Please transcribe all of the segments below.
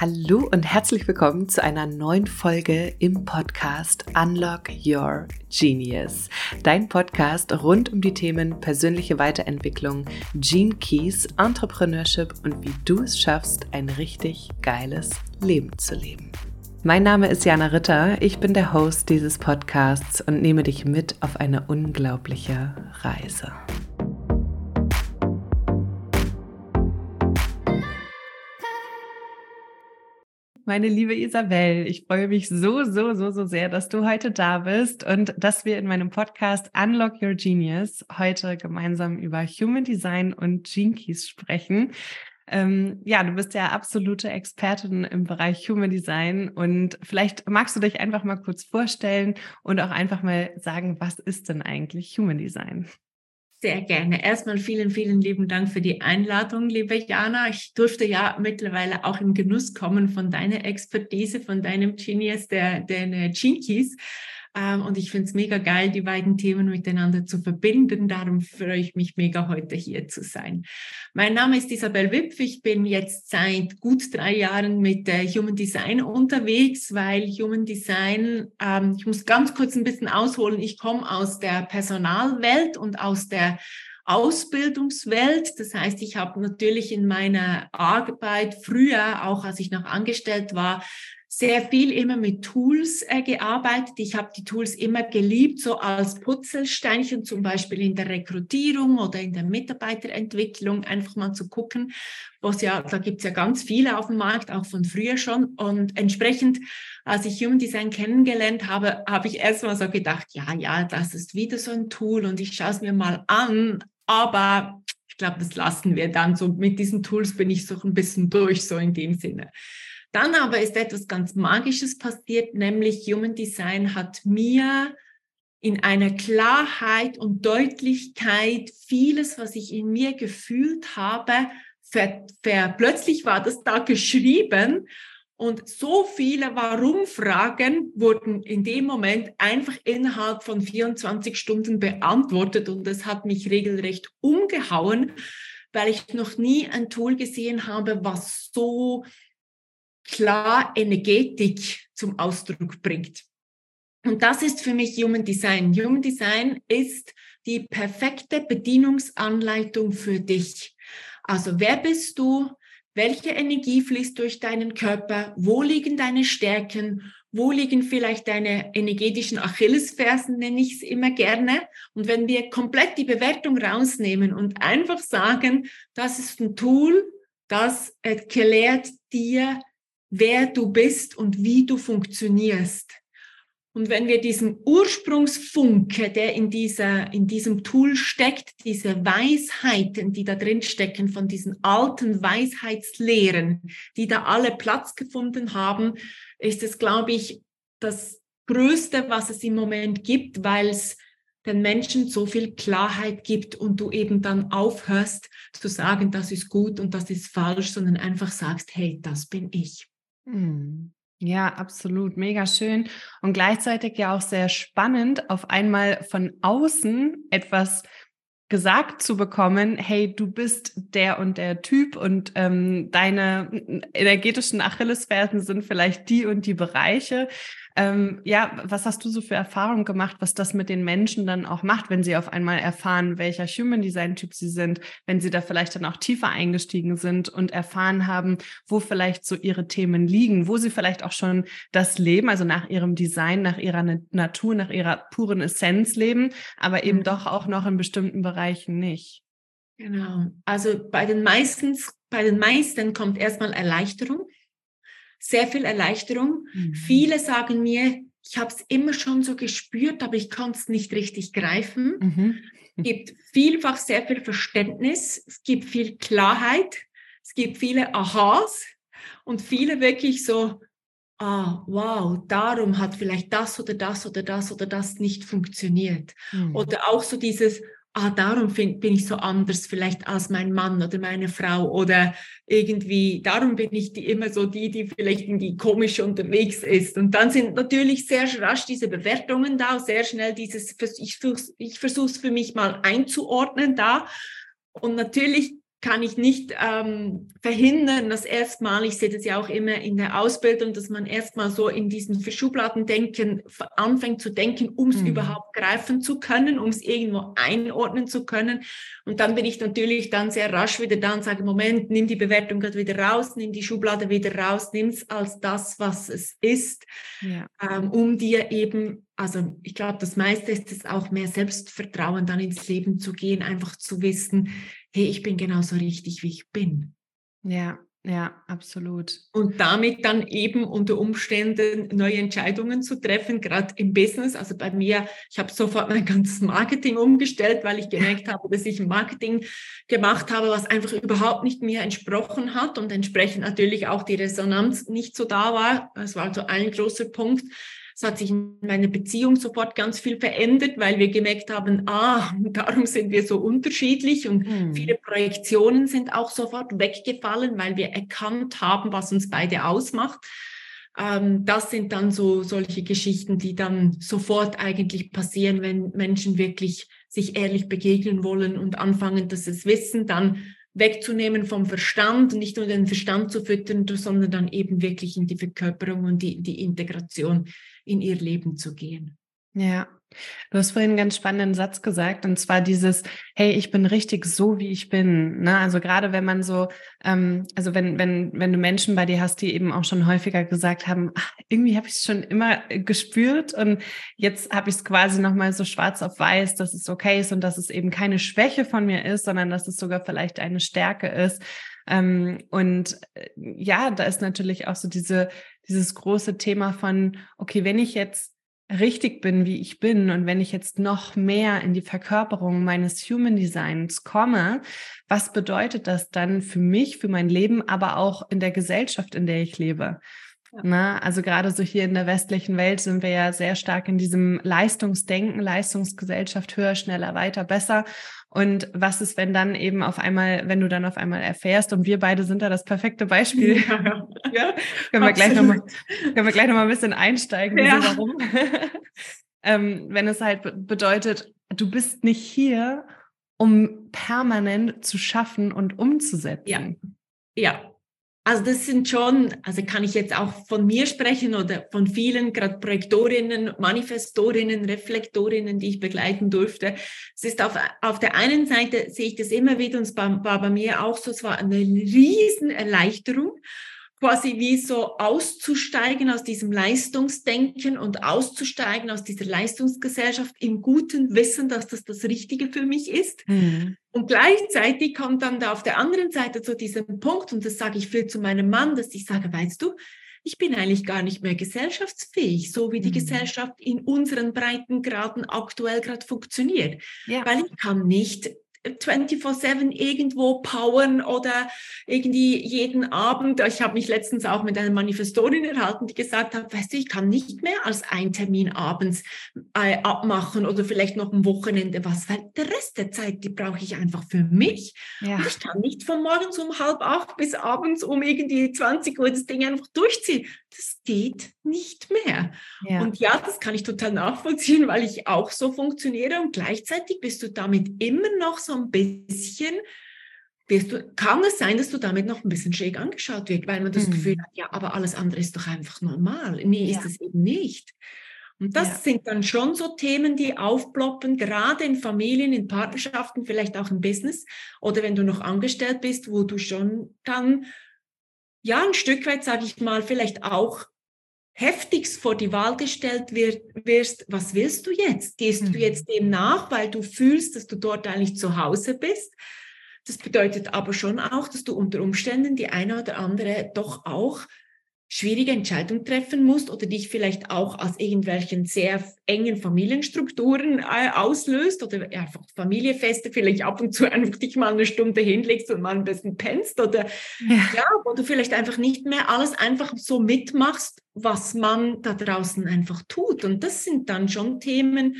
Hallo und herzlich willkommen zu einer neuen Folge im Podcast Unlock Your Genius. Dein Podcast rund um die Themen persönliche Weiterentwicklung, Gene Keys, Entrepreneurship und wie du es schaffst, ein richtig geiles Leben zu leben. Mein Name ist Jana Ritter, ich bin der Host dieses Podcasts und nehme dich mit auf eine unglaubliche Reise. Meine liebe Isabel, ich freue mich so, so, so, so sehr, dass du heute da bist und dass wir in meinem Podcast Unlock Your Genius heute gemeinsam über Human Design und Gene Keys sprechen. Ähm, ja, du bist ja absolute Expertin im Bereich Human Design und vielleicht magst du dich einfach mal kurz vorstellen und auch einfach mal sagen, was ist denn eigentlich Human Design? Sehr gerne. Erstmal vielen, vielen lieben Dank für die Einladung, liebe Jana. Ich durfte ja mittlerweile auch im Genuss kommen von deiner Expertise, von deinem Genius, der, der Jinkies. Ähm, und ich finde es mega geil, die beiden Themen miteinander zu verbinden. Darum freue ich mich mega, heute hier zu sein. Mein Name ist Isabel Wipf. Ich bin jetzt seit gut drei Jahren mit äh, Human Design unterwegs, weil Human Design, ähm, ich muss ganz kurz ein bisschen ausholen. Ich komme aus der Personalwelt und aus der Ausbildungswelt. Das heißt, ich habe natürlich in meiner Arbeit früher, auch als ich noch angestellt war, sehr viel immer mit Tools äh, gearbeitet. Ich habe die Tools immer geliebt, so als Putzelsteinchen, zum Beispiel in der Rekrutierung oder in der Mitarbeiterentwicklung, einfach mal zu gucken, was ja, da gibt's ja ganz viele auf dem Markt, auch von früher schon. Und entsprechend, als ich Human Design kennengelernt habe, habe ich erstmal so gedacht, ja, ja, das ist wieder so ein Tool und ich schaue es mir mal an, aber ich glaube, das lassen wir dann so. Mit diesen Tools bin ich so ein bisschen durch, so in dem Sinne. Dann aber ist etwas ganz Magisches passiert, nämlich Human Design hat mir in einer Klarheit und Deutlichkeit vieles, was ich in mir gefühlt habe, ver, ver, plötzlich war das da geschrieben. Und so viele Warum-Fragen wurden in dem Moment einfach innerhalb von 24 Stunden beantwortet und das hat mich regelrecht umgehauen, weil ich noch nie ein Tool gesehen habe, was so klar Energetik zum Ausdruck bringt. Und das ist für mich Human Design. Human Design ist die perfekte Bedienungsanleitung für dich. Also wer bist du? Welche Energie fließt durch deinen Körper? Wo liegen deine Stärken? Wo liegen vielleicht deine energetischen Achillesfersen, nenne ich es immer gerne. Und wenn wir komplett die Bewertung rausnehmen und einfach sagen, das ist ein Tool, das erklärt dir, wer du bist und wie du funktionierst. Und wenn wir diesen Ursprungsfunke, der in, dieser, in diesem Tool steckt, diese Weisheiten, die da drin stecken, von diesen alten Weisheitslehren, die da alle Platz gefunden haben, ist es, glaube ich, das Größte, was es im Moment gibt, weil es den Menschen so viel Klarheit gibt und du eben dann aufhörst zu sagen, das ist gut und das ist falsch, sondern einfach sagst, hey, das bin ich. Mhm. Ja, absolut. Mega schön. Und gleichzeitig ja auch sehr spannend, auf einmal von außen etwas gesagt zu bekommen, hey, du bist der und der Typ und ähm, deine energetischen Achillesfersen sind vielleicht die und die Bereiche. Ähm, ja, was hast du so für Erfahrungen gemacht, was das mit den Menschen dann auch macht, wenn sie auf einmal erfahren, welcher Human Design Typ sie sind, wenn sie da vielleicht dann auch tiefer eingestiegen sind und erfahren haben, wo vielleicht so ihre Themen liegen, wo sie vielleicht auch schon das Leben, also nach ihrem Design, nach ihrer Natur, nach ihrer puren Essenz leben, aber eben mhm. doch auch noch in bestimmten Bereichen nicht. Genau. Also bei den meisten, bei den meisten kommt erstmal Erleichterung sehr viel Erleichterung. Mhm. Viele sagen mir, ich habe es immer schon so gespürt, aber ich konnte es nicht richtig greifen. Mhm. Es gibt vielfach sehr viel Verständnis, es gibt viel Klarheit, es gibt viele Aha's und viele wirklich so, ah, wow, darum hat vielleicht das oder das oder das oder das nicht funktioniert. Mhm. Oder auch so dieses, ah, darum find, bin ich so anders vielleicht als mein Mann oder meine Frau oder irgendwie, darum bin ich die, immer so die, die vielleicht irgendwie komisch unterwegs ist. Und dann sind natürlich sehr rasch diese Bewertungen da, sehr schnell dieses, ich, ich versuche es für mich mal einzuordnen da. Und natürlich kann ich nicht ähm, verhindern, dass erstmal, ich sehe das ja auch immer in der Ausbildung, dass man erstmal so in diesen Schubladen denken, anfängt zu denken, um es mhm. überhaupt greifen zu können, um es irgendwo einordnen zu können. Und dann bin ich natürlich dann sehr rasch wieder da und sage, Moment, nimm die Bewertung gerade wieder raus, nimm die Schublade wieder raus, nimm es als das, was es ist, ja. ähm, um dir eben also ich glaube, das meiste ist es auch mehr Selbstvertrauen, dann ins Leben zu gehen, einfach zu wissen, hey, ich bin genauso richtig, wie ich bin. Ja, ja, absolut. Und damit dann eben unter Umständen neue Entscheidungen zu treffen, gerade im Business. Also bei mir, ich habe sofort mein ganzes Marketing umgestellt, weil ich gemerkt habe, dass ich ein Marketing gemacht habe, was einfach überhaupt nicht mir entsprochen hat und entsprechend natürlich auch die Resonanz nicht so da war. Das war also ein großer Punkt. Es hat sich in meiner Beziehung sofort ganz viel verändert, weil wir gemerkt haben, ah, darum sind wir so unterschiedlich und mhm. viele Projektionen sind auch sofort weggefallen, weil wir erkannt haben, was uns beide ausmacht. Ähm, das sind dann so solche Geschichten, die dann sofort eigentlich passieren, wenn Menschen wirklich sich ehrlich begegnen wollen und anfangen, dass es wissen, dann wegzunehmen vom Verstand, nicht nur den Verstand zu füttern, sondern dann eben wirklich in die Verkörperung und die, die Integration in ihr Leben zu gehen. Ja, du hast vorhin einen ganz spannenden Satz gesagt, und zwar dieses, hey, ich bin richtig so, wie ich bin. Ne? Also gerade wenn man so, ähm, also wenn, wenn, wenn du Menschen bei dir hast, die eben auch schon häufiger gesagt haben, ach, irgendwie habe ich es schon immer äh, gespürt und jetzt habe ich es quasi nochmal so schwarz auf weiß, dass es okay ist und dass es eben keine Schwäche von mir ist, sondern dass es sogar vielleicht eine Stärke ist. Ähm, und äh, ja, da ist natürlich auch so diese, dieses große Thema von, okay, wenn ich jetzt richtig bin, wie ich bin und wenn ich jetzt noch mehr in die Verkörperung meines Human Designs komme, was bedeutet das dann für mich, für mein Leben, aber auch in der Gesellschaft, in der ich lebe? Ja. Na, also gerade so hier in der westlichen Welt sind wir ja sehr stark in diesem Leistungsdenken, Leistungsgesellschaft, höher, schneller, weiter, besser. Und was ist, wenn dann eben auf einmal, wenn du dann auf einmal erfährst, und wir beide sind da das perfekte Beispiel. Ja, ja können, wir gleich noch mal, können wir gleich nochmal ein bisschen einsteigen, ja. warum. ähm, wenn es halt bedeutet, du bist nicht hier, um permanent zu schaffen und umzusetzen. Ja, ja also das sind schon, also kann ich jetzt auch von mir sprechen oder von vielen, gerade Projektorinnen, Manifestorinnen, Reflektorinnen, die ich begleiten durfte. Es ist auf, auf der einen Seite sehe ich das immer wieder und es war, war bei mir auch so, es war eine riesen Erleichterung quasi wie so auszusteigen aus diesem Leistungsdenken und auszusteigen aus dieser Leistungsgesellschaft im guten Wissen, dass das das Richtige für mich ist. Mhm. Und gleichzeitig kommt dann da auf der anderen Seite zu diesem Punkt, und das sage ich viel zu meinem Mann, dass ich sage, weißt du, ich bin eigentlich gar nicht mehr gesellschaftsfähig, so wie die mhm. Gesellschaft in unseren Breitengraden aktuell gerade funktioniert. Ja. Weil ich kann nicht 24-7 irgendwo powern oder irgendwie jeden Abend. Ich habe mich letztens auch mit einer Manifestorin erhalten, die gesagt hat, weißt du, ich kann nicht mehr als ein Termin abends äh, abmachen oder vielleicht noch am Wochenende was, weil der Rest der Zeit, die brauche ich einfach für mich. Ja. Und ich kann nicht von morgens um halb acht bis abends um irgendwie 20 Uhr das Ding einfach durchziehen. Das geht nicht mehr. Ja. Und ja, das kann ich total nachvollziehen, weil ich auch so funktioniere und gleichzeitig bist du damit immer noch so ein bisschen, du, kann es sein, dass du damit noch ein bisschen schräg angeschaut wird, weil man das mhm. Gefühl hat, ja, aber alles andere ist doch einfach normal. Nee, ja. ist es eben nicht. Und das ja. sind dann schon so Themen, die aufploppen, gerade in Familien, in Partnerschaften, vielleicht auch im Business oder wenn du noch angestellt bist, wo du schon dann, ja, ein Stück weit, sage ich mal, vielleicht auch heftigst vor die Wahl gestellt wirst, was willst du jetzt? Gehst mhm. du jetzt dem nach, weil du fühlst, dass du dort eigentlich zu Hause bist? Das bedeutet aber schon auch, dass du unter Umständen die eine oder andere doch auch schwierige Entscheidung treffen musst oder dich vielleicht auch aus irgendwelchen sehr engen Familienstrukturen äh, auslöst oder einfach Familiefeste vielleicht ab und zu einfach dich mal eine Stunde hinlegst und mal ein bisschen pennst oder ja. ja, wo du vielleicht einfach nicht mehr alles einfach so mitmachst, was man da draußen einfach tut. Und das sind dann schon Themen,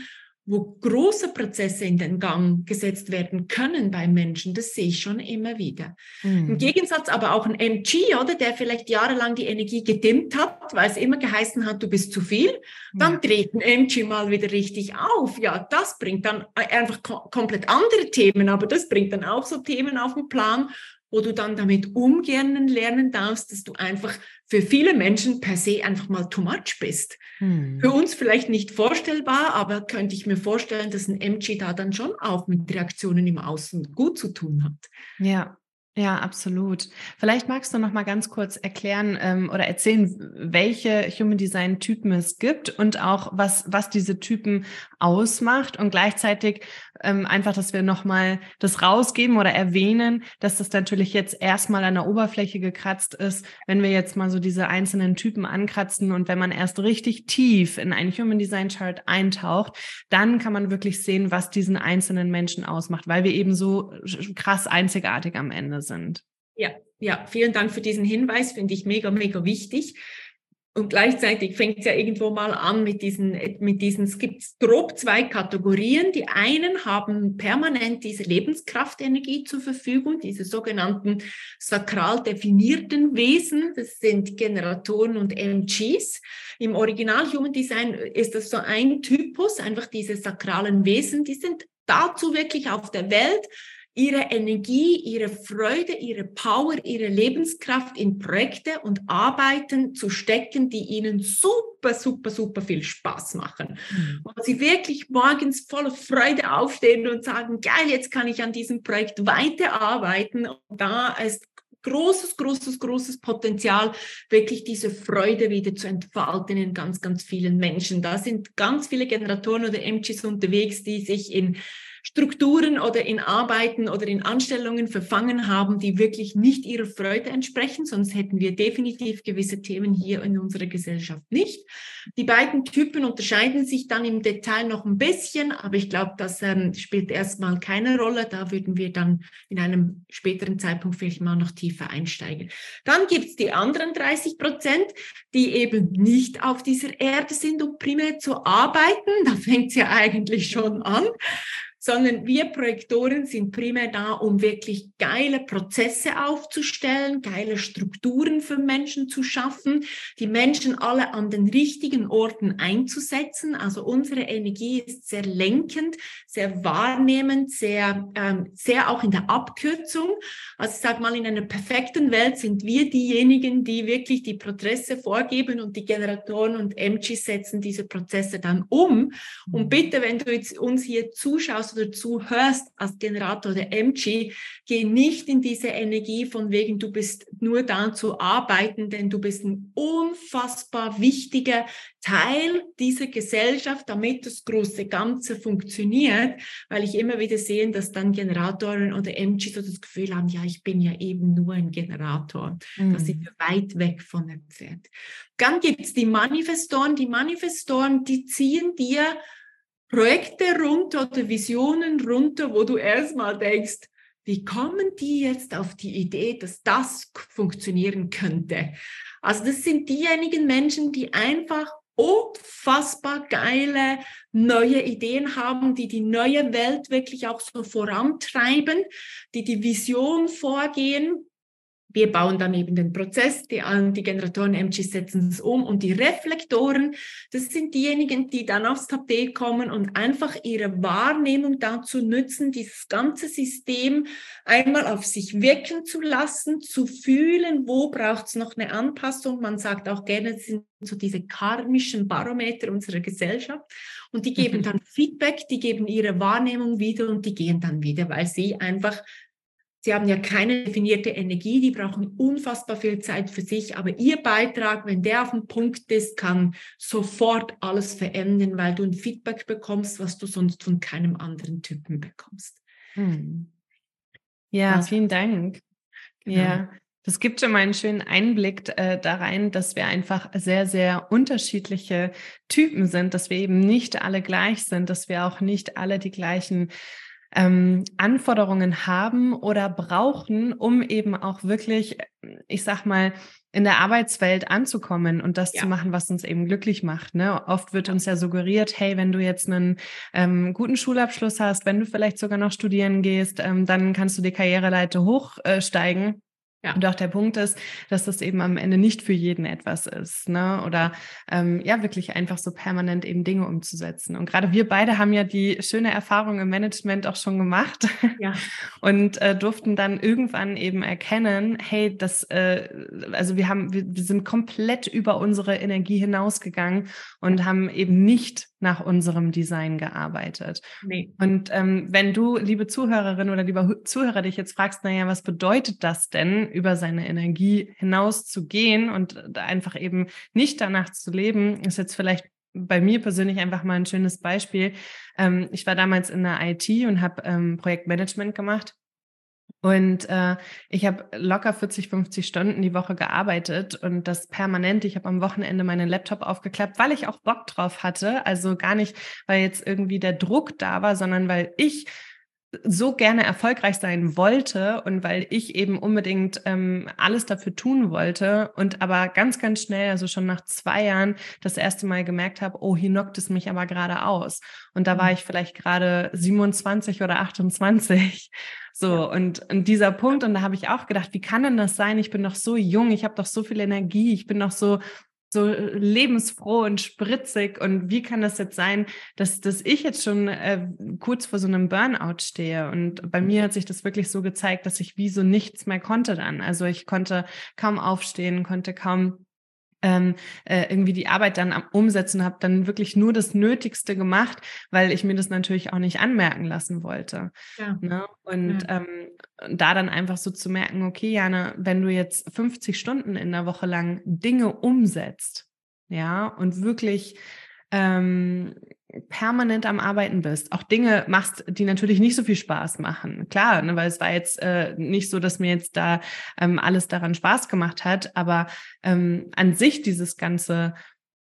wo große Prozesse in den Gang gesetzt werden können bei Menschen, das sehe ich schon immer wieder. Mhm. Im Gegensatz aber auch ein MG, oder, der vielleicht jahrelang die Energie gedimmt hat, weil es immer geheißen hat, du bist zu viel, dann ja. dreht ein MG mal wieder richtig auf. Ja, das bringt dann einfach komplett andere Themen, aber das bringt dann auch so Themen auf den Plan, wo du dann damit umgehen lernen darfst, dass du einfach für viele Menschen per se einfach mal too much bist. Hm. Für uns vielleicht nicht vorstellbar, aber könnte ich mir vorstellen, dass ein MG da dann schon auch mit Reaktionen im Außen gut zu tun hat. Ja, ja, absolut. Vielleicht magst du noch mal ganz kurz erklären ähm, oder erzählen, welche Human Design Typen es gibt und auch was was diese Typen ausmacht und gleichzeitig ähm, einfach, dass wir noch mal das rausgeben oder erwähnen, dass das natürlich jetzt erstmal an der Oberfläche gekratzt ist, wenn wir jetzt mal so diese einzelnen Typen ankratzen und wenn man erst richtig tief in einen Human Design Chart eintaucht, dann kann man wirklich sehen, was diesen einzelnen Menschen ausmacht, weil wir eben so krass einzigartig am Ende sind. Ja, ja, vielen Dank für diesen Hinweis, finde ich mega, mega wichtig. Und gleichzeitig fängt es ja irgendwo mal an mit diesen, mit diesen, es gibt grob zwei Kategorien. Die einen haben permanent diese Lebenskraftenergie zur Verfügung, diese sogenannten sakral definierten Wesen. Das sind Generatoren und MGs. Im Original Human Design ist das so ein Typus, einfach diese sakralen Wesen, die sind dazu wirklich auf der Welt, ihre Energie, ihre Freude, ihre Power, ihre Lebenskraft in Projekte und Arbeiten zu stecken, die ihnen super, super, super viel Spaß machen. Mhm. Und sie wirklich morgens voller Freude aufstehen und sagen, geil, jetzt kann ich an diesem Projekt weiterarbeiten. Und da ist großes, großes, großes Potenzial, wirklich diese Freude wieder zu entfalten in ganz, ganz vielen Menschen. Da sind ganz viele Generatoren oder MGs unterwegs, die sich in Strukturen oder in Arbeiten oder in Anstellungen verfangen haben, die wirklich nicht ihrer Freude entsprechen, sonst hätten wir definitiv gewisse Themen hier in unserer Gesellschaft nicht. Die beiden Typen unterscheiden sich dann im Detail noch ein bisschen, aber ich glaube, das ähm, spielt erstmal keine Rolle. Da würden wir dann in einem späteren Zeitpunkt vielleicht mal noch tiefer einsteigen. Dann gibt es die anderen 30 Prozent, die eben nicht auf dieser Erde sind, um primär zu arbeiten. Da fängt es ja eigentlich schon an sondern wir Projektoren sind primär da, um wirklich geile Prozesse aufzustellen, geile Strukturen für Menschen zu schaffen, die Menschen alle an den richtigen Orten einzusetzen. Also unsere Energie ist sehr lenkend, sehr wahrnehmend, sehr, ähm, sehr auch in der Abkürzung. Also ich sage mal, in einer perfekten Welt sind wir diejenigen, die wirklich die Prozesse vorgeben und die Generatoren und MGs setzen diese Prozesse dann um. Und mhm. bitte, wenn du jetzt uns hier zuschaust, was du dazu hörst als Generator der MG, geh nicht in diese Energie von wegen, du bist nur da zu arbeiten, denn du bist ein unfassbar wichtiger Teil dieser Gesellschaft, damit das große Ganze funktioniert, weil ich immer wieder sehe, dass dann Generatoren oder MGs so das Gefühl haben, ja, ich bin ja eben nur ein Generator. Mhm. Da sind wir weit weg von entfernt. Dann gibt es die Manifestoren. Die Manifestoren, die ziehen dir Projekte runter oder Visionen runter, wo du erstmal denkst, wie kommen die jetzt auf die Idee, dass das funktionieren könnte? Also das sind diejenigen Menschen, die einfach unfassbar geile neue Ideen haben, die die neue Welt wirklich auch so vorantreiben, die die Vision vorgehen wir bauen dann eben den Prozess, die, die Generatoren MGs setzen es um und die Reflektoren, das sind diejenigen, die dann aufs Tapet kommen und einfach ihre Wahrnehmung dazu nützen, dieses ganze System einmal auf sich wirken zu lassen, zu fühlen, wo braucht es noch eine Anpassung. Man sagt auch gerne, es sind so diese karmischen Barometer unserer Gesellschaft und die geben mhm. dann Feedback, die geben ihre Wahrnehmung wieder und die gehen dann wieder, weil sie einfach Sie haben ja keine definierte Energie, die brauchen unfassbar viel Zeit für sich, aber Ihr Beitrag, wenn der auf dem Punkt ist, kann sofort alles verändern, weil du ein Feedback bekommst, was du sonst von keinem anderen Typen bekommst. Hm. Ja, also, vielen Dank. Genau. Ja, das gibt schon mal einen schönen Einblick äh, da rein, dass wir einfach sehr, sehr unterschiedliche Typen sind, dass wir eben nicht alle gleich sind, dass wir auch nicht alle die gleichen ähm, Anforderungen haben oder brauchen, um eben auch wirklich, ich sag mal, in der Arbeitswelt anzukommen und das ja. zu machen, was uns eben glücklich macht. Ne? Oft wird uns ja suggeriert, hey, wenn du jetzt einen ähm, guten Schulabschluss hast, wenn du vielleicht sogar noch studieren gehst, ähm, dann kannst du die Karriereleiter hochsteigen. Äh, ja. Und auch der Punkt ist, dass das eben am Ende nicht für jeden etwas ist, ne? Oder ähm, ja, wirklich einfach so permanent eben Dinge umzusetzen. Und gerade wir beide haben ja die schöne Erfahrung im Management auch schon gemacht ja. und äh, durften dann irgendwann eben erkennen, hey, das, äh, also wir haben, wir, wir sind komplett über unsere Energie hinausgegangen und haben eben nicht nach unserem Design gearbeitet. Nee. Und ähm, wenn du, liebe Zuhörerin oder lieber Zuhörer, dich jetzt fragst, naja, was bedeutet das denn, über seine Energie hinaus zu gehen und einfach eben nicht danach zu leben, ist jetzt vielleicht bei mir persönlich einfach mal ein schönes Beispiel. Ähm, ich war damals in der IT und habe ähm, Projektmanagement gemacht und äh, ich habe locker 40, 50 Stunden die Woche gearbeitet und das permanent. Ich habe am Wochenende meinen Laptop aufgeklappt, weil ich auch Bock drauf hatte. Also gar nicht, weil jetzt irgendwie der Druck da war, sondern weil ich so gerne erfolgreich sein wollte und weil ich eben unbedingt ähm, alles dafür tun wollte und aber ganz, ganz schnell, also schon nach zwei Jahren, das erste Mal gemerkt habe, oh, hier knockt es mich aber gerade aus. Und da war mhm. ich vielleicht gerade 27 oder 28. So, ja. und, und dieser Punkt, und da habe ich auch gedacht, wie kann denn das sein? Ich bin doch so jung, ich habe doch so viel Energie, ich bin doch so so äh, lebensfroh und spritzig. Und wie kann das jetzt sein, dass, dass ich jetzt schon äh, kurz vor so einem Burnout stehe? Und bei mir hat sich das wirklich so gezeigt, dass ich wie so nichts mehr konnte dann. Also ich konnte kaum aufstehen, konnte kaum ähm, äh, irgendwie die Arbeit dann am Umsetzen, habe dann wirklich nur das Nötigste gemacht, weil ich mir das natürlich auch nicht anmerken lassen wollte. Ja. Ne? Und ja. ähm, da dann einfach so zu merken, okay, Jana, wenn du jetzt 50 Stunden in der Woche lang Dinge umsetzt, ja, und wirklich ähm, permanent am Arbeiten bist, auch Dinge machst, die natürlich nicht so viel Spaß machen. Klar, ne, weil es war jetzt äh, nicht so, dass mir jetzt da ähm, alles daran Spaß gemacht hat, aber ähm, an sich dieses ganze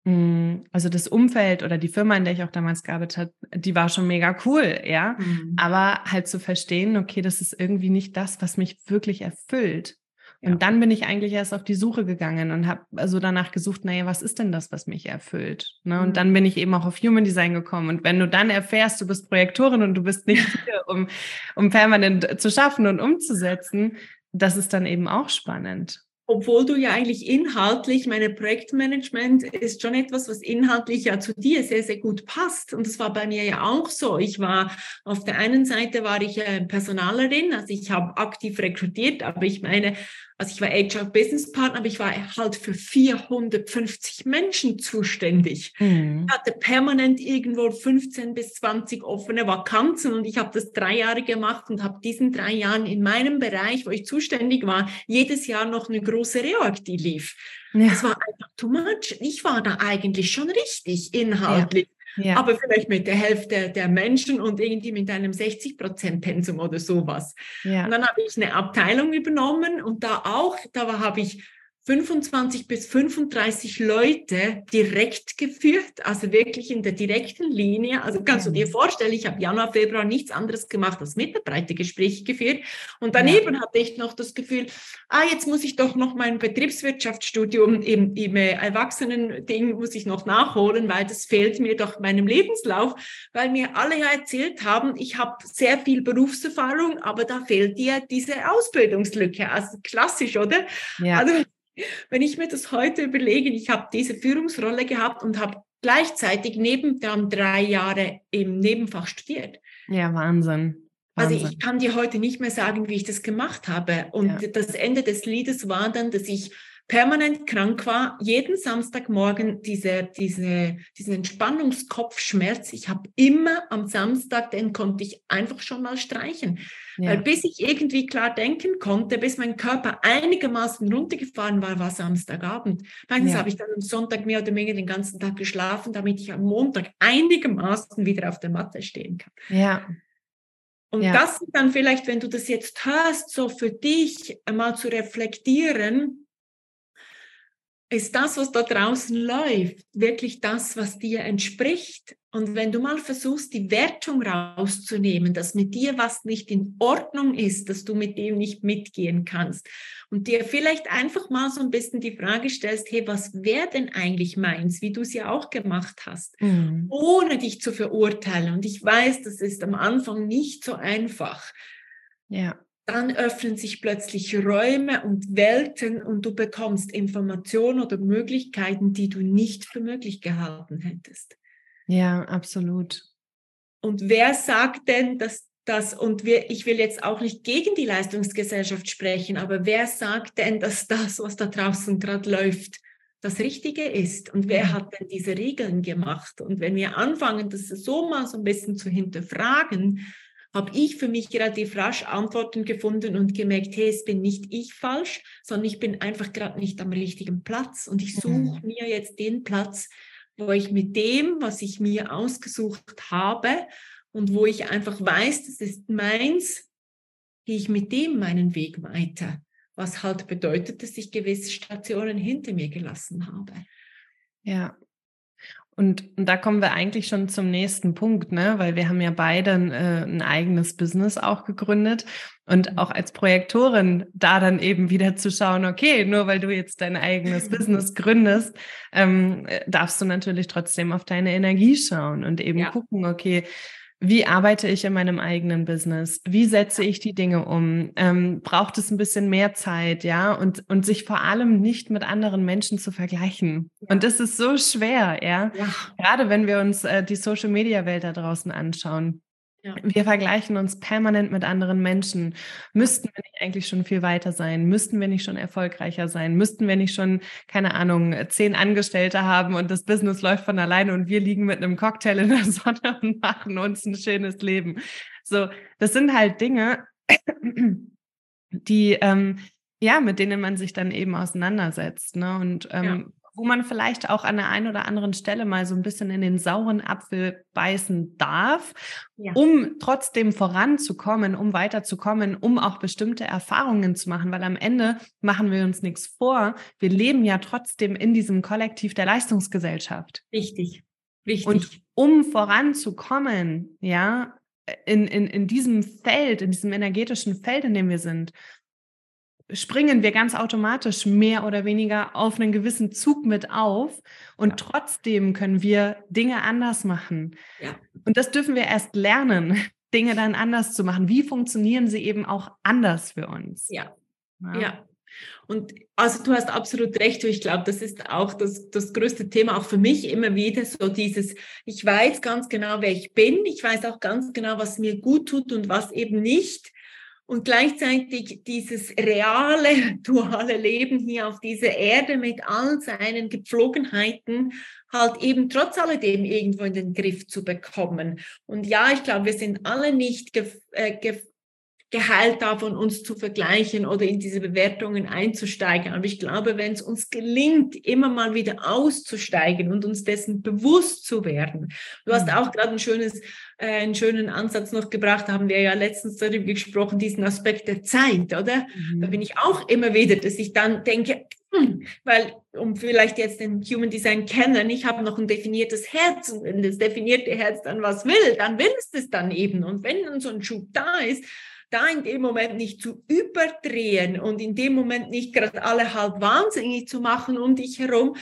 mh, hm, also das Umfeld oder die Firma, in der ich auch damals gearbeitet habe, die war schon mega cool, ja. Mhm. Aber halt zu verstehen, okay, das ist irgendwie nicht das, was mich wirklich erfüllt. Und ja. dann bin ich eigentlich erst auf die Suche gegangen und habe also danach gesucht, naja, was ist denn das, was mich erfüllt? Ne? Und mhm. dann bin ich eben auch auf Human Design gekommen. Und wenn du dann erfährst, du bist Projektorin und du bist nicht hier, um, um permanent zu schaffen und umzusetzen, das ist dann eben auch spannend obwohl du ja eigentlich inhaltlich, meine Projektmanagement ist schon etwas, was inhaltlich ja zu dir sehr, sehr gut passt. Und das war bei mir ja auch so. Ich war auf der einen Seite war ich äh, Personalerin, also ich habe aktiv rekrutiert, aber ich meine, also ich war HR Business Partner, aber ich war halt für 450 Menschen zuständig. Mhm. Ich hatte permanent irgendwo 15 bis 20 offene Vakanzen und ich habe das drei Jahre gemacht und habe diesen drei Jahren in meinem Bereich, wo ich zuständig war, jedes Jahr noch eine große Reorg, die lief. Ja. Das war einfach too much. Ich war da eigentlich schon richtig inhaltlich. Ja. Ja. aber vielleicht mit der Hälfte der Menschen und irgendwie mit einem 60 Prozent Pensum oder sowas. Ja. Und dann habe ich eine Abteilung übernommen und da auch, da habe ich 25 bis 35 Leute direkt geführt, also wirklich in der direkten Linie. Also kannst du dir vorstellen, ich habe Januar, Februar nichts anderes gemacht als Mitarbeitergespräche geführt. Und daneben ja. hatte ich noch das Gefühl, ah, jetzt muss ich doch noch mein Betriebswirtschaftsstudium im, im äh, Erwachsenen-Ding muss ich noch nachholen, weil das fehlt mir doch meinem Lebenslauf, weil mir alle ja erzählt haben, ich habe sehr viel Berufserfahrung, aber da fehlt dir diese Ausbildungslücke. Also klassisch, oder? Ja. Also, wenn ich mir das heute überlege, ich habe diese Führungsrolle gehabt und habe gleichzeitig neben dann drei Jahre im Nebenfach studiert. Ja, Wahnsinn. Wahnsinn. Also ich kann dir heute nicht mehr sagen, wie ich das gemacht habe. Und ja. das Ende des Liedes war dann, dass ich permanent krank war, jeden Samstagmorgen diese, diese, diesen Entspannungskopfschmerz. Ich habe immer am Samstag, den konnte ich einfach schon mal streichen. Ja. Weil bis ich irgendwie klar denken konnte, bis mein Körper einigermaßen runtergefahren war, war Samstagabend. Meistens ja. habe ich dann am Sonntag mehr oder weniger den ganzen Tag geschlafen, damit ich am Montag einigermaßen wieder auf der Matte stehen kann. Ja. Und ja. das dann vielleicht, wenn du das jetzt hörst, so für dich einmal zu reflektieren, ist das, was da draußen läuft, wirklich das, was dir entspricht? Und wenn du mal versuchst, die Wertung rauszunehmen, dass mit dir was nicht in Ordnung ist, dass du mit dem nicht mitgehen kannst und dir vielleicht einfach mal so ein bisschen die Frage stellst, hey, was wäre denn eigentlich meins, wie du es ja auch gemacht hast, mhm. ohne dich zu verurteilen. Und ich weiß, das ist am Anfang nicht so einfach. Ja dann öffnen sich plötzlich Räume und Welten und du bekommst Informationen oder Möglichkeiten, die du nicht für möglich gehalten hättest. Ja, absolut. Und wer sagt denn, dass das, und wir, ich will jetzt auch nicht gegen die Leistungsgesellschaft sprechen, aber wer sagt denn, dass das, was da draußen gerade läuft, das Richtige ist? Und wer hat denn diese Regeln gemacht? Und wenn wir anfangen, das so mal so ein bisschen zu hinterfragen, habe ich für mich relativ rasch Antworten gefunden und gemerkt, hey, es bin nicht ich falsch, sondern ich bin einfach gerade nicht am richtigen Platz und ich suche mhm. mir jetzt den Platz, wo ich mit dem, was ich mir ausgesucht habe und wo ich einfach weiß, das ist meins, gehe ich mit dem meinen Weg weiter. Was halt bedeutet, dass ich gewisse Stationen hinter mir gelassen habe. Ja, und, und, da kommen wir eigentlich schon zum nächsten Punkt, ne? weil wir haben ja beide ein, äh, ein eigenes Business auch gegründet und mhm. auch als Projektorin da dann eben wieder zu schauen, okay, nur weil du jetzt dein eigenes Business gründest, ähm, äh, darfst du natürlich trotzdem auf deine Energie schauen und eben ja. gucken, okay, wie arbeite ich in meinem eigenen Business? Wie setze ich die Dinge um? Ähm, braucht es ein bisschen mehr Zeit, ja? Und, und sich vor allem nicht mit anderen Menschen zu vergleichen. Ja. Und das ist so schwer, ja? ja. Gerade wenn wir uns äh, die Social Media Welt da draußen anschauen. Ja. Wir vergleichen uns permanent mit anderen Menschen. Müssten wir nicht eigentlich schon viel weiter sein? Müssten wir nicht schon erfolgreicher sein? Müssten wir nicht schon, keine Ahnung, zehn Angestellte haben und das Business läuft von alleine und wir liegen mit einem Cocktail in der Sonne und machen uns ein schönes Leben? So, das sind halt Dinge, die, ähm, ja, mit denen man sich dann eben auseinandersetzt. Ne? Und ähm, ja wo man vielleicht auch an der einen oder anderen Stelle mal so ein bisschen in den sauren Apfel beißen darf, ja. um trotzdem voranzukommen, um weiterzukommen, um auch bestimmte Erfahrungen zu machen, weil am Ende machen wir uns nichts vor. Wir leben ja trotzdem in diesem Kollektiv der Leistungsgesellschaft. Richtig. Richtig. Und um voranzukommen, ja, in, in, in diesem Feld, in diesem energetischen Feld, in dem wir sind, springen wir ganz automatisch mehr oder weniger auf einen gewissen Zug mit auf und ja. trotzdem können wir Dinge anders machen. Ja. Und das dürfen wir erst lernen, Dinge dann anders zu machen. Wie funktionieren sie eben auch anders für uns? Ja. Ja. ja. Und also du hast absolut recht. Ich glaube, das ist auch das, das größte Thema, auch für mich immer wieder so dieses, ich weiß ganz genau, wer ich bin. Ich weiß auch ganz genau, was mir gut tut und was eben nicht und gleichzeitig dieses reale, duale Leben hier auf dieser Erde mit all seinen Gepflogenheiten halt eben trotz alledem irgendwo in den Griff zu bekommen. Und ja, ich glaube, wir sind alle nicht gef äh, gef geheilt davon, uns zu vergleichen oder in diese Bewertungen einzusteigen. Aber ich glaube, wenn es uns gelingt, immer mal wieder auszusteigen und uns dessen bewusst zu werden. Du hast mhm. auch gerade ein schönes, einen schönen Ansatz noch gebracht, haben wir ja letztens darüber gesprochen, diesen Aspekt der Zeit, oder? Mhm. Da bin ich auch immer wieder, dass ich dann denke, hm, weil, um vielleicht jetzt den Human Design kennen, ich habe noch ein definiertes Herz und wenn das definierte Herz dann was will, dann will es das dann eben. Und wenn dann so ein Schub da ist, da in dem Moment nicht zu überdrehen und in dem Moment nicht gerade alle halb wahnsinnig zu machen um dich herum,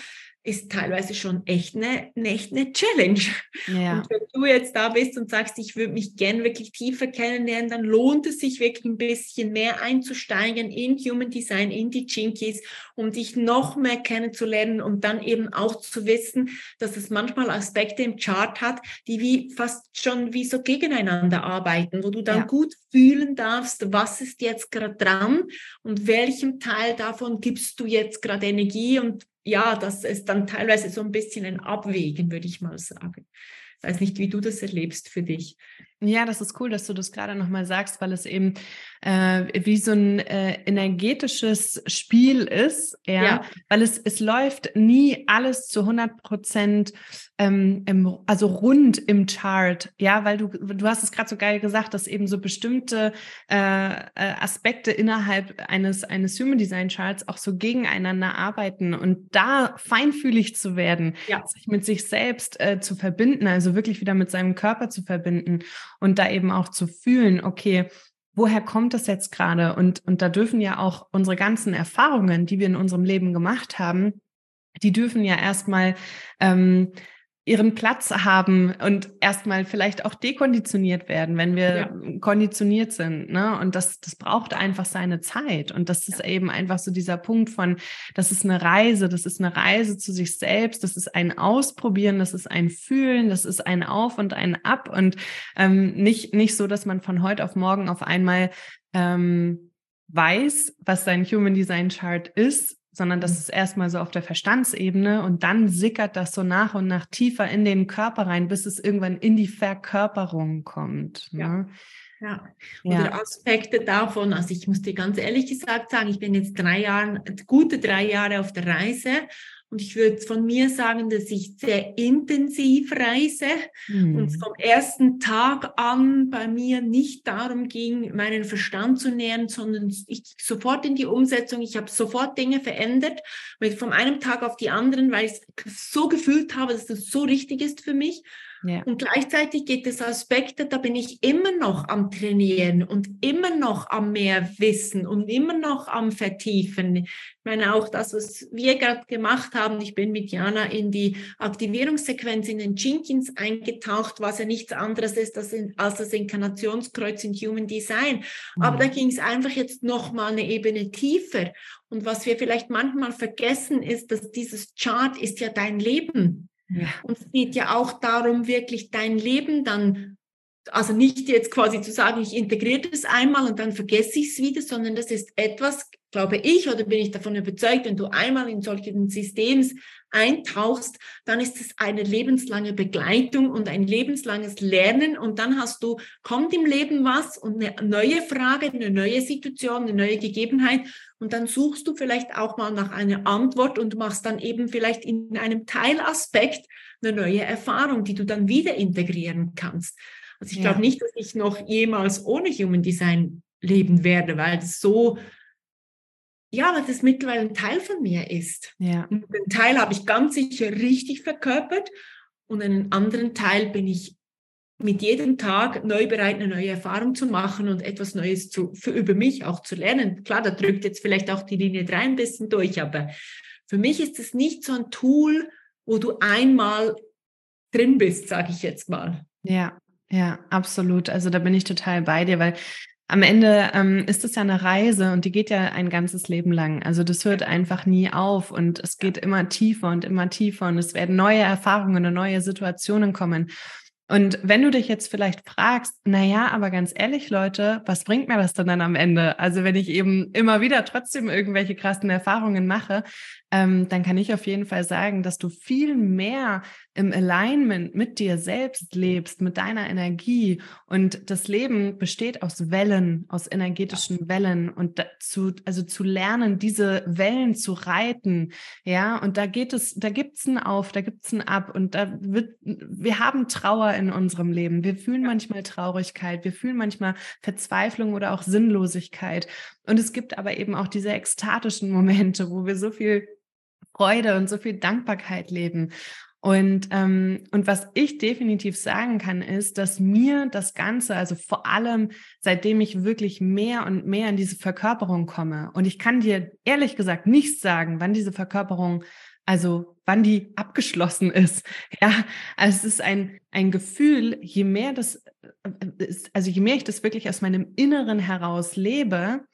ist teilweise schon echt eine, echt eine Challenge. Ja. Und wenn du jetzt da bist und sagst, ich würde mich gern wirklich tiefer kennenlernen, dann lohnt es sich wirklich ein bisschen mehr einzusteigen in Human Design, in die Jinkies, um dich noch mehr kennenzulernen und dann eben auch zu wissen, dass es manchmal Aspekte im Chart hat, die wie fast schon wie so gegeneinander arbeiten, wo du dann ja. gut fühlen darfst, was ist jetzt gerade dran und welchem Teil davon gibst du jetzt gerade Energie und ja, das ist dann teilweise so ein bisschen ein Abwägen, würde ich mal sagen. Ich weiß nicht, wie du das erlebst für dich. Ja, das ist cool, dass du das gerade nochmal sagst, weil es eben äh, wie so ein äh, energetisches Spiel ist, ja, ja, weil es, es läuft nie alles zu 100 Prozent, ähm, im, also rund im Chart, ja, weil du, du hast es gerade so geil gesagt, dass eben so bestimmte äh, äh, Aspekte innerhalb eines, eines Human Design Charts auch so gegeneinander arbeiten und da feinfühlig zu werden, ja. sich mit sich selbst äh, zu verbinden, also wirklich wieder mit seinem Körper zu verbinden und da eben auch zu fühlen, okay, woher kommt das jetzt gerade? Und, und da dürfen ja auch unsere ganzen Erfahrungen, die wir in unserem Leben gemacht haben, die dürfen ja erstmal ähm, ihren Platz haben und erstmal vielleicht auch dekonditioniert werden, wenn wir ja. konditioniert sind. Ne? Und das, das braucht einfach seine Zeit. Und das ist ja. eben einfach so dieser Punkt von, das ist eine Reise, das ist eine Reise zu sich selbst, das ist ein Ausprobieren, das ist ein Fühlen, das ist ein Auf und ein Ab und ähm, nicht, nicht so, dass man von heute auf morgen auf einmal ähm, weiß, was sein Human Design Chart ist, sondern das mhm. ist erstmal so auf der Verstandsebene und dann sickert das so nach und nach tiefer in den Körper rein, bis es irgendwann in die Verkörperung kommt. Ne? Ja. Ja, oder ja. Aspekte davon, also ich muss dir ganz ehrlich gesagt sagen, ich bin jetzt drei Jahre, gute drei Jahre auf der Reise und ich würde von mir sagen, dass ich sehr intensiv reise mhm. und vom ersten Tag an bei mir nicht darum ging, meinen Verstand zu nähern, sondern ich sofort in die Umsetzung. Ich habe sofort Dinge verändert, von einem Tag auf die anderen, weil ich so gefühlt habe, dass das so richtig ist für mich. Ja. Und gleichzeitig gibt es Aspekte, da bin ich immer noch am Trainieren und immer noch am mehr Wissen und immer noch am Vertiefen. Ich meine auch das, was wir gerade gemacht haben. Ich bin mit Jana in die Aktivierungssequenz in den Jenkins eingetaucht, was ja nichts anderes ist als, das Inkarnationskreuz in Human Design. Mhm. Aber da ging es einfach jetzt noch mal eine Ebene tiefer. Und was wir vielleicht manchmal vergessen, ist, dass dieses Chart ist ja dein Leben. Ja. Und es geht ja auch darum, wirklich dein Leben dann, also nicht jetzt quasi zu sagen, ich integriere das einmal und dann vergesse ich es wieder, sondern das ist etwas, glaube ich, oder bin ich davon überzeugt, wenn du einmal in solchen Systems eintauchst, dann ist es eine lebenslange Begleitung und ein lebenslanges Lernen und dann hast du, kommt im Leben was und eine neue Frage, eine neue Situation, eine neue Gegebenheit und dann suchst du vielleicht auch mal nach einer Antwort und machst dann eben vielleicht in einem Teilaspekt eine neue Erfahrung, die du dann wieder integrieren kannst. Also ich ja. glaube nicht, dass ich noch jemals ohne Human Design leben werde, weil es so ja, weil das mittlerweile ein Teil von mir ist. Ja. Und den Teil habe ich ganz sicher richtig verkörpert und einen anderen Teil bin ich mit jedem Tag neu bereit, eine neue Erfahrung zu machen und etwas Neues zu, für, über mich auch zu lernen. Klar, da drückt jetzt vielleicht auch die Linie 3 ein bisschen durch, aber für mich ist es nicht so ein Tool, wo du einmal drin bist, sage ich jetzt mal. Ja, ja, absolut. Also da bin ich total bei dir, weil am Ende ähm, ist es ja eine Reise und die geht ja ein ganzes Leben lang. Also das hört einfach nie auf und es geht immer tiefer und immer tiefer und es werden neue Erfahrungen und neue Situationen kommen. Und wenn du dich jetzt vielleicht fragst, na ja, aber ganz ehrlich, Leute, was bringt mir das denn dann am Ende? Also wenn ich eben immer wieder trotzdem irgendwelche krassen Erfahrungen mache, ähm, dann kann ich auf jeden Fall sagen, dass du viel mehr im Alignment mit dir selbst lebst, mit deiner Energie. Und das Leben besteht aus Wellen, aus energetischen Wellen und dazu, also zu lernen, diese Wellen zu reiten. Ja, und da geht es, da gibt's ein Auf, da gibt's ein Ab und da wird, wir haben Trauer in unserem Leben. Wir fühlen manchmal Traurigkeit, wir fühlen manchmal Verzweiflung oder auch Sinnlosigkeit. Und es gibt aber eben auch diese ekstatischen Momente, wo wir so viel Freude und so viel Dankbarkeit leben. Und, ähm, und was ich definitiv sagen kann, ist, dass mir das Ganze, also vor allem seitdem ich wirklich mehr und mehr in diese Verkörperung komme, und ich kann dir ehrlich gesagt nicht sagen, wann diese Verkörperung, also wann die abgeschlossen ist. Ja, also es ist ein, ein Gefühl, je mehr das, äh, also je mehr ich das wirklich aus meinem Inneren heraus lebe,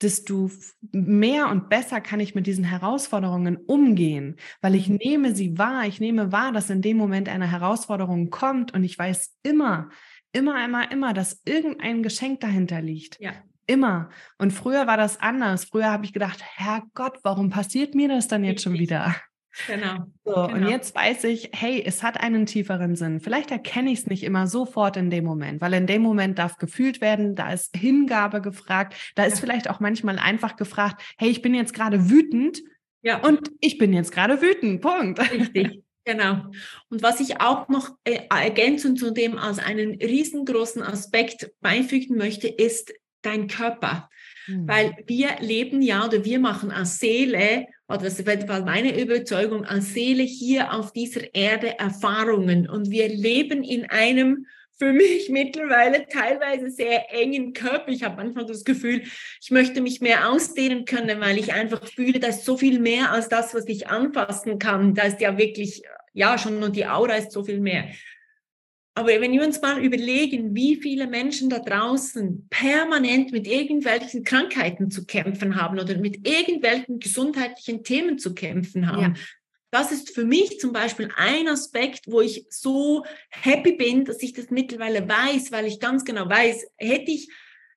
desto mehr und besser kann ich mit diesen Herausforderungen umgehen, weil ich mhm. nehme sie wahr. Ich nehme wahr, dass in dem Moment eine Herausforderung kommt und ich weiß immer, immer, immer, immer, dass irgendein Geschenk dahinter liegt. Ja. Immer. Und früher war das anders. Früher habe ich gedacht, Herrgott, warum passiert mir das dann jetzt schon wieder? Genau. So, genau. und jetzt weiß ich, hey, es hat einen tieferen Sinn. Vielleicht erkenne ich es nicht immer sofort in dem Moment, weil in dem Moment darf gefühlt werden, da ist Hingabe gefragt, da ist ja. vielleicht auch manchmal einfach gefragt, hey, ich bin jetzt gerade wütend ja. und ich bin jetzt gerade wütend. Punkt. Richtig. Genau. Und was ich auch noch äh, ergänzend zu dem als einen riesengroßen Aspekt beifügen möchte, ist dein Körper. Mhm. Weil wir leben ja oder wir machen als Seele, oder das ist auf jeden Fall meine Überzeugung, als Seele hier auf dieser Erde Erfahrungen. Und wir leben in einem für mich mittlerweile teilweise sehr engen Körper. Ich habe manchmal das Gefühl, ich möchte mich mehr ausdehnen können, weil ich einfach fühle, da ist so viel mehr als das, was ich anfassen kann. Da ist ja wirklich, ja, schon nur die Aura ist so viel mehr. Aber wenn wir uns mal überlegen, wie viele Menschen da draußen permanent mit irgendwelchen Krankheiten zu kämpfen haben oder mit irgendwelchen gesundheitlichen Themen zu kämpfen haben, ja. das ist für mich zum Beispiel ein Aspekt, wo ich so happy bin, dass ich das mittlerweile weiß, weil ich ganz genau weiß, hätte ich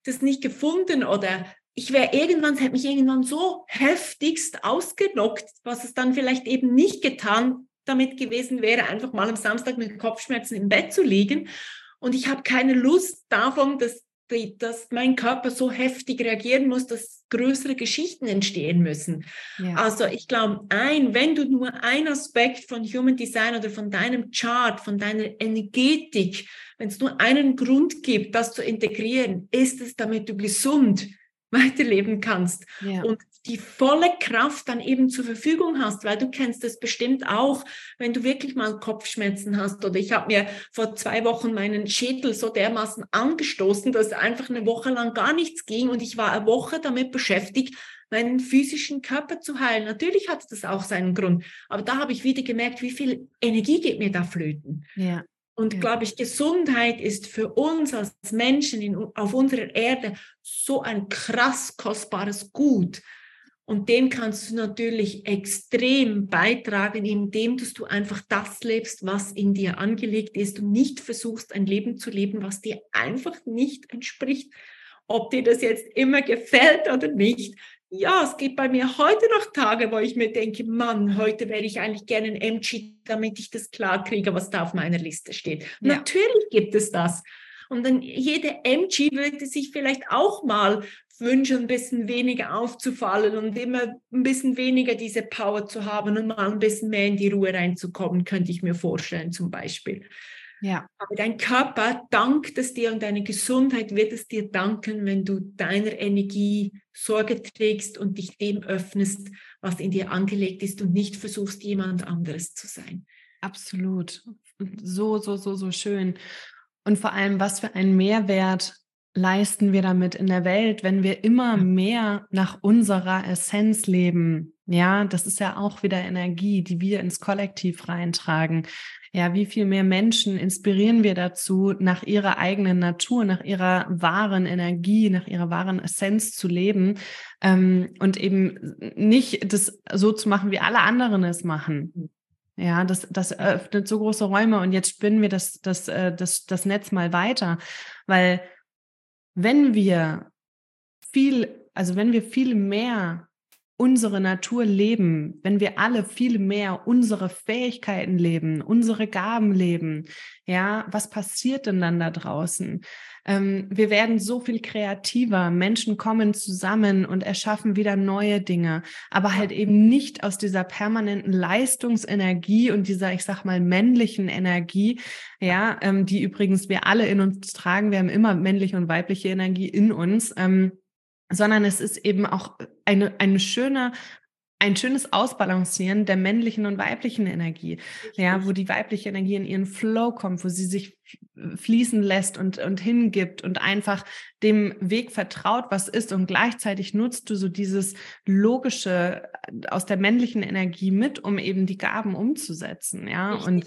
das nicht gefunden oder ich wäre irgendwann, hätte mich irgendwann so heftigst ausgenockt, was es dann vielleicht eben nicht getan damit gewesen wäre, einfach mal am Samstag mit Kopfschmerzen im Bett zu liegen. Und ich habe keine Lust davon, dass, dass mein Körper so heftig reagieren muss, dass größere Geschichten entstehen müssen. Ja. Also ich glaube, ein, wenn du nur ein Aspekt von Human Design oder von deinem Chart, von deiner Energetik, wenn es nur einen Grund gibt, das zu integrieren, ist es, damit du gesund weiterleben kannst ja. und die volle Kraft dann eben zur Verfügung hast, weil du kennst das bestimmt auch, wenn du wirklich mal Kopfschmerzen hast oder ich habe mir vor zwei Wochen meinen Schädel so dermaßen angestoßen, dass einfach eine Woche lang gar nichts ging und ich war eine Woche damit beschäftigt, meinen physischen Körper zu heilen. Natürlich hat das auch seinen Grund, aber da habe ich wieder gemerkt, wie viel Energie geht mir da flöten. Ja. Und ja. glaube ich, Gesundheit ist für uns als Menschen in, auf unserer Erde so ein krass kostbares Gut. Und dem kannst du natürlich extrem beitragen, indem du einfach das lebst, was in dir angelegt ist und nicht versuchst, ein Leben zu leben, was dir einfach nicht entspricht. Ob dir das jetzt immer gefällt oder nicht, ja, es gibt bei mir heute noch Tage, wo ich mir denke, Mann, heute wäre ich eigentlich gerne ein MG, damit ich das klar kriege, was da auf meiner Liste steht. Ja. Natürlich gibt es das. Und dann jede MG würde sich vielleicht auch mal wünschen, ein bisschen weniger aufzufallen und immer ein bisschen weniger diese Power zu haben und mal ein bisschen mehr in die Ruhe reinzukommen, könnte ich mir vorstellen zum Beispiel. Ja. Aber dein Körper dankt es dir und deine Gesundheit wird es dir danken, wenn du deiner Energie Sorge trägst und dich dem öffnest, was in dir angelegt ist und nicht versuchst, jemand anderes zu sein. Absolut. So, so, so, so schön. Und vor allem, was für einen Mehrwert leisten wir damit in der Welt, wenn wir immer mehr nach unserer Essenz leben? Ja, das ist ja auch wieder Energie, die wir ins Kollektiv reintragen. Ja, wie viel mehr Menschen inspirieren wir dazu, nach ihrer eigenen Natur, nach ihrer wahren Energie, nach ihrer wahren Essenz zu leben ähm, und eben nicht das so zu machen, wie alle anderen es machen. Ja, das, das öffnet so große Räume und jetzt spinnen wir das, das, äh, das, das Netz mal weiter, weil wenn wir viel, also wenn wir viel mehr unsere Natur leben, wenn wir alle viel mehr unsere Fähigkeiten leben, unsere Gaben leben, ja, was passiert denn dann da draußen? Ähm, wir werden so viel kreativer, Menschen kommen zusammen und erschaffen wieder neue Dinge, aber halt eben nicht aus dieser permanenten Leistungsenergie und dieser, ich sag mal, männlichen Energie, ja, ähm, die übrigens wir alle in uns tragen. Wir haben immer männliche und weibliche Energie in uns. Ähm, sondern es ist eben auch eine, eine schöne ein schönes Ausbalancieren der männlichen und weiblichen Energie, ja, wo die weibliche Energie in ihren Flow kommt, wo sie sich fließen lässt und, und hingibt und einfach dem Weg vertraut, was ist. Und gleichzeitig nutzt du so dieses logische äh, aus der männlichen Energie mit, um eben die Gaben umzusetzen, ja, Richtig. und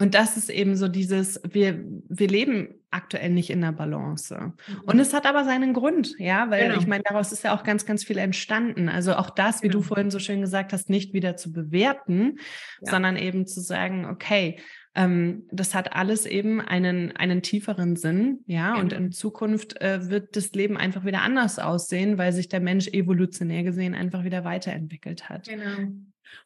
und das ist eben so dieses, wir, wir leben aktuell nicht in der Balance. Mhm. Und es hat aber seinen Grund, ja, weil genau. ich meine, daraus ist ja auch ganz, ganz viel entstanden. Also auch das, wie genau. du vorhin so schön gesagt hast, nicht wieder zu bewerten, ja. sondern eben zu sagen, okay, ähm, das hat alles eben einen, einen tieferen Sinn, ja, genau. und in Zukunft äh, wird das Leben einfach wieder anders aussehen, weil sich der Mensch evolutionär gesehen einfach wieder weiterentwickelt hat. Genau.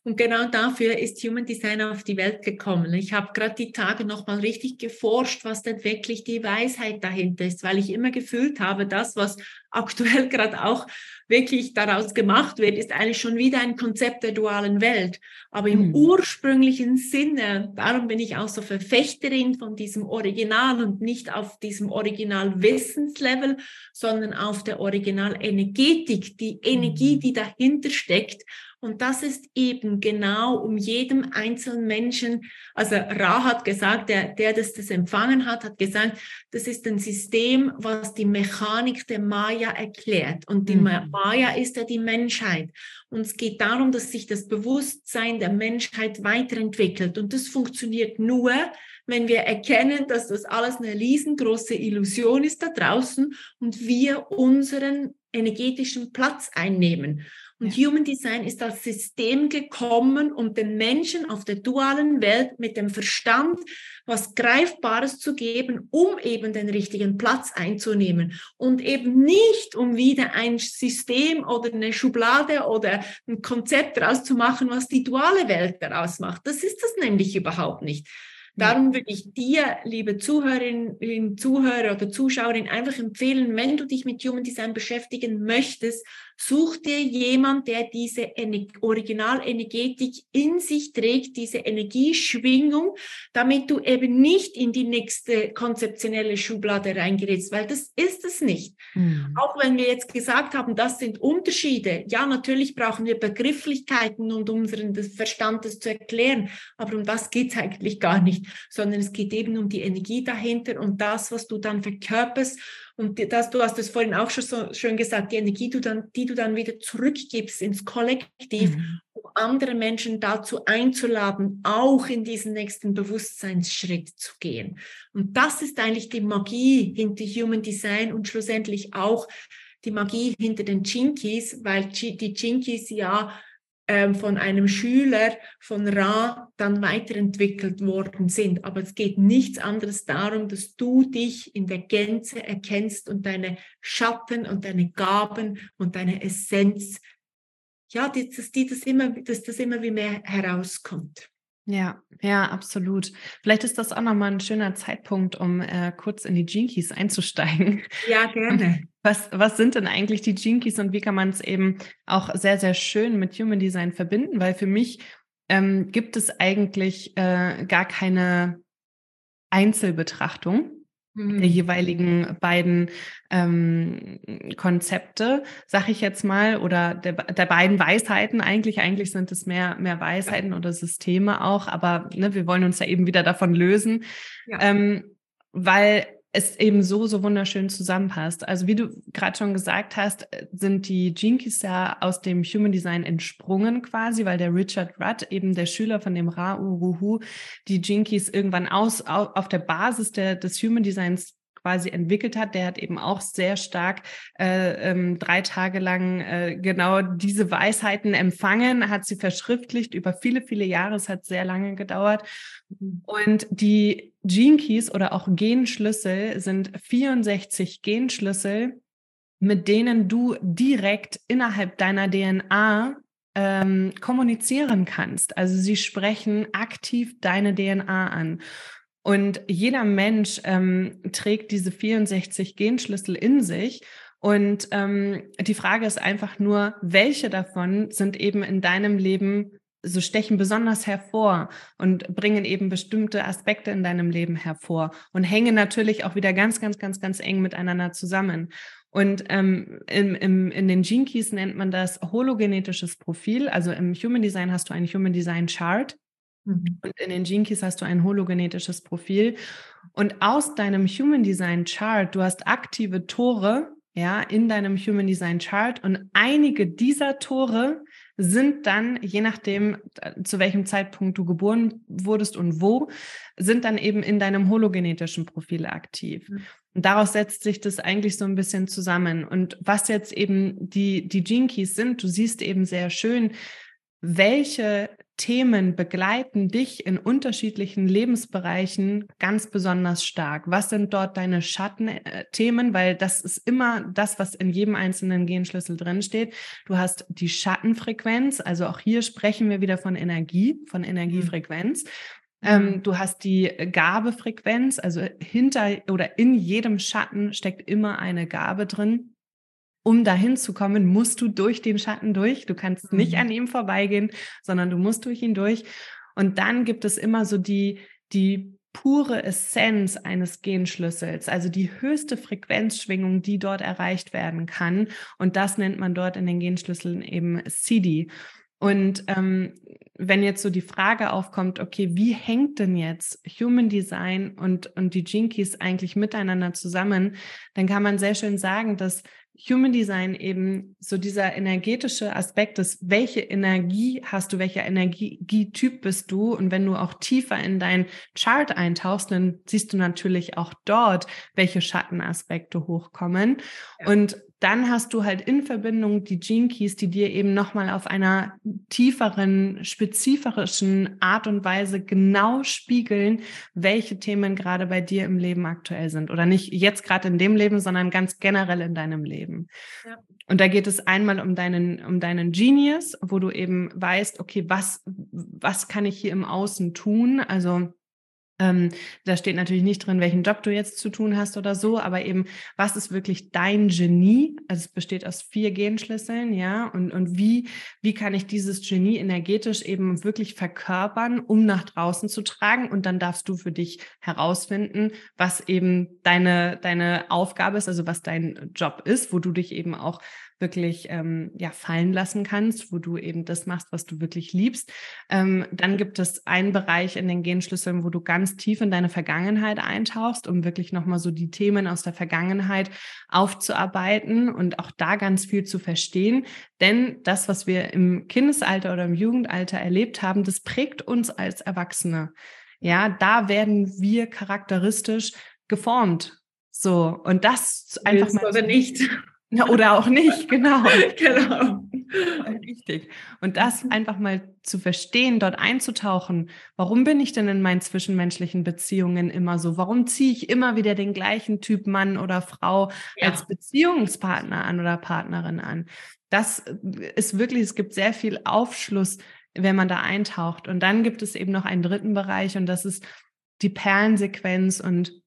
Und genau dafür ist Human Design auf die Welt gekommen. Ich habe gerade die Tage nochmal richtig geforscht, was denn wirklich die Weisheit dahinter ist, weil ich immer gefühlt habe, das, was aktuell gerade auch wirklich daraus gemacht wird, ist eigentlich schon wieder ein Konzept der dualen Welt. Aber im mhm. ursprünglichen Sinne, darum bin ich auch so Verfechterin von diesem Original und nicht auf diesem Original-Wissenslevel, sondern auf der Original-Energetik, die Energie, mhm. die dahinter steckt und das ist eben genau um jedem einzelnen Menschen, also Ra hat gesagt, der, der das, das empfangen hat, hat gesagt, das ist ein System, was die Mechanik der Maya erklärt. Und die mhm. Maya ist ja die Menschheit. Und es geht darum, dass sich das Bewusstsein der Menschheit weiterentwickelt. Und das funktioniert nur, wenn wir erkennen, dass das alles eine riesengroße Illusion ist da draußen und wir unseren energetischen Platz einnehmen. Und ja. Human Design ist als System gekommen, um den Menschen auf der dualen Welt mit dem Verstand was Greifbares zu geben, um eben den richtigen Platz einzunehmen und eben nicht, um wieder ein System oder eine Schublade oder ein Konzept daraus zu machen, was die duale Welt daraus macht. Das ist das nämlich überhaupt nicht. Darum würde ich dir, liebe Zuhörerin, Zuhörer oder Zuschauerin, einfach empfehlen, wenn du dich mit Human Design beschäftigen möchtest, Such dir jemand, der diese Originalenergetik in sich trägt, diese Energieschwingung, damit du eben nicht in die nächste konzeptionelle Schublade reingerätst, weil das ist es nicht. Mhm. Auch wenn wir jetzt gesagt haben, das sind Unterschiede. Ja, natürlich brauchen wir Begrifflichkeiten und unseren Verstand das zu erklären, aber um das geht es eigentlich gar nicht, sondern es geht eben um die Energie dahinter und das, was du dann verkörperst und das, du hast es vorhin auch schon so schön gesagt, die Energie, die du dann, die du dann wieder zurückgibst ins Kollektiv, mhm. um andere Menschen dazu einzuladen, auch in diesen nächsten Bewusstseinsschritt zu gehen. Und das ist eigentlich die Magie hinter Human Design und schlussendlich auch die Magie hinter den Jinkies, weil die Jinkies ja von einem Schüler von Ra dann weiterentwickelt worden sind. Aber es geht nichts anderes darum, dass du dich in der Gänze erkennst und deine Schatten und deine Gaben und deine Essenz, ja, dass, die das immer, dass das immer wie mehr herauskommt. Ja, ja, absolut. Vielleicht ist das auch nochmal ein schöner Zeitpunkt, um äh, kurz in die Jinkies einzusteigen. Ja, gerne. Was, was sind denn eigentlich die Jinkies und wie kann man es eben auch sehr, sehr schön mit Human Design verbinden? Weil für mich ähm, gibt es eigentlich äh, gar keine Einzelbetrachtung mhm. der jeweiligen beiden ähm, Konzepte, sag ich jetzt mal, oder der, der beiden Weisheiten eigentlich. Eigentlich sind es mehr, mehr Weisheiten oder Systeme auch, aber ne, wir wollen uns ja eben wieder davon lösen. Ja. Ähm, weil es eben so, so wunderschön zusammenpasst. Also wie du gerade schon gesagt hast, sind die Jinkies ja aus dem Human Design entsprungen quasi, weil der Richard Rudd, eben der Schüler von dem Ra Uruhu, die Jinkies irgendwann aus, auf der Basis der, des Human Designs quasi entwickelt hat, der hat eben auch sehr stark äh, ähm, drei Tage lang äh, genau diese Weisheiten empfangen, hat sie verschriftlicht über viele, viele Jahre. Es hat sehr lange gedauert. Und die Gene Keys oder auch Genschlüssel sind 64 Genschlüssel, mit denen du direkt innerhalb deiner DNA ähm, kommunizieren kannst. Also sie sprechen aktiv deine DNA an. Und jeder Mensch ähm, trägt diese 64 Genschlüssel in sich. Und ähm, die Frage ist einfach nur, welche davon sind eben in deinem Leben so stechen besonders hervor und bringen eben bestimmte Aspekte in deinem Leben hervor und hängen natürlich auch wieder ganz, ganz, ganz, ganz eng miteinander zusammen. Und ähm, im, im, in den Gene Keys nennt man das hologenetisches Profil. Also im Human Design hast du ein Human Design Chart Mhm. Und in den Gene Keys hast du ein hologenetisches Profil. Und aus deinem Human Design Chart, du hast aktive Tore, ja, in deinem Human Design Chart und einige dieser Tore sind dann, je nachdem, äh, zu welchem Zeitpunkt du geboren wurdest und wo, sind dann eben in deinem hologenetischen Profil aktiv. Mhm. Und daraus setzt sich das eigentlich so ein bisschen zusammen. Und was jetzt eben die, die Gene Keys sind, du siehst eben sehr schön, welche Themen begleiten dich in unterschiedlichen Lebensbereichen ganz besonders stark? Was sind dort deine Schattenthemen? Weil das ist immer das, was in jedem einzelnen Genschlüssel drinsteht. Du hast die Schattenfrequenz, also auch hier sprechen wir wieder von Energie, von mhm. Energiefrequenz. Ähm, mhm. du hast die Gabefrequenz, also hinter oder in jedem Schatten steckt immer eine Gabe drin um dahin zu kommen, musst du durch den Schatten durch. Du kannst mhm. nicht an ihm vorbeigehen, sondern du musst durch ihn durch. Und dann gibt es immer so die, die pure Essenz eines Genschlüssels, also die höchste Frequenzschwingung, die dort erreicht werden kann. Und das nennt man dort in den Genschlüsseln eben CD. Und ähm, wenn jetzt so die Frage aufkommt, okay, wie hängt denn jetzt Human Design und, und die Jinkies eigentlich miteinander zusammen, dann kann man sehr schön sagen, dass Human Design eben so dieser energetische Aspekt ist, welche Energie hast du, welcher Energietyp bist du? Und wenn du auch tiefer in dein Chart eintauchst, dann siehst du natürlich auch dort, welche Schattenaspekte hochkommen. Ja. Und dann hast du halt in Verbindung die Gene Keys, die dir eben nochmal auf einer tieferen, spezifischen Art und Weise genau spiegeln, welche Themen gerade bei dir im Leben aktuell sind. Oder nicht jetzt gerade in dem Leben, sondern ganz generell in deinem Leben. Ja. Und da geht es einmal um deinen, um deinen Genius, wo du eben weißt, okay, was, was kann ich hier im Außen tun? Also, ähm, da steht natürlich nicht drin, welchen Job du jetzt zu tun hast oder so, aber eben, was ist wirklich dein Genie? Also es besteht aus vier Genschlüsseln, ja, und, und wie, wie kann ich dieses Genie energetisch eben wirklich verkörpern, um nach draußen zu tragen? Und dann darfst du für dich herausfinden, was eben deine, deine Aufgabe ist, also was dein Job ist, wo du dich eben auch wirklich ähm, ja, fallen lassen kannst, wo du eben das machst, was du wirklich liebst. Ähm, dann gibt es einen Bereich in den Genschlüsseln, wo du ganz tief in deine Vergangenheit eintauchst, um wirklich nochmal so die Themen aus der Vergangenheit aufzuarbeiten und auch da ganz viel zu verstehen. Denn das, was wir im Kindesalter oder im Jugendalter erlebt haben, das prägt uns als Erwachsene. Ja, da werden wir charakteristisch geformt. So, und das einfach Willst mal. Oder nicht. Ja, oder auch nicht, genau. genau. Richtig. Und das einfach mal zu verstehen, dort einzutauchen. Warum bin ich denn in meinen zwischenmenschlichen Beziehungen immer so? Warum ziehe ich immer wieder den gleichen Typ Mann oder Frau ja. als Beziehungspartner an oder Partnerin an? Das ist wirklich, es gibt sehr viel Aufschluss, wenn man da eintaucht. Und dann gibt es eben noch einen dritten Bereich und das ist die Perlensequenz und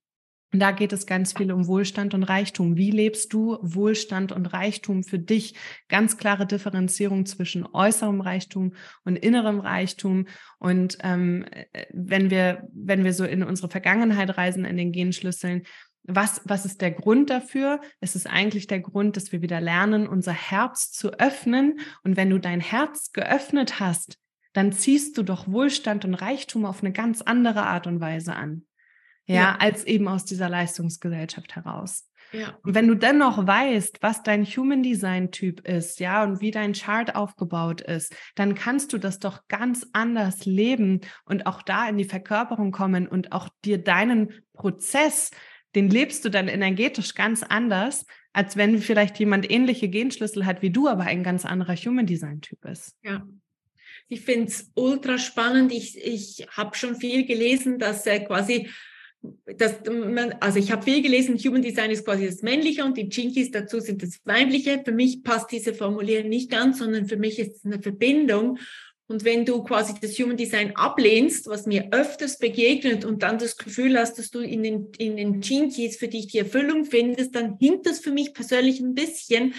und da geht es ganz viel um Wohlstand und Reichtum. Wie lebst du Wohlstand und Reichtum für dich? Ganz klare Differenzierung zwischen äußerem Reichtum und innerem Reichtum. Und ähm, wenn wir, wenn wir so in unsere Vergangenheit reisen, in den Genschlüsseln, was, was ist der Grund dafür? Es ist eigentlich der Grund, dass wir wieder lernen, unser Herz zu öffnen. Und wenn du dein Herz geöffnet hast, dann ziehst du doch Wohlstand und Reichtum auf eine ganz andere Art und Weise an ja, ja, als eben aus dieser Leistungsgesellschaft heraus. Ja. Und wenn du dennoch weißt, was dein Human Design Typ ist, ja, und wie dein Chart aufgebaut ist, dann kannst du das doch ganz anders leben und auch da in die Verkörperung kommen und auch dir deinen Prozess, den lebst du dann energetisch ganz anders, als wenn vielleicht jemand ähnliche Genschlüssel hat wie du, aber ein ganz anderer Human Design Typ ist. Ja. Ich finde es ultra spannend. Ich, ich habe schon viel gelesen, dass er quasi das, also ich habe viel gelesen, Human Design ist quasi das Männliche und die Jinkies dazu sind das Weibliche. Für mich passt diese Formulierung nicht ganz, sondern für mich ist es eine Verbindung. Und wenn du quasi das Human Design ablehnst, was mir öfters begegnet und dann das Gefühl hast, dass du in den, in den Jinkies für dich die Erfüllung findest, dann hinkt das für mich persönlich ein bisschen,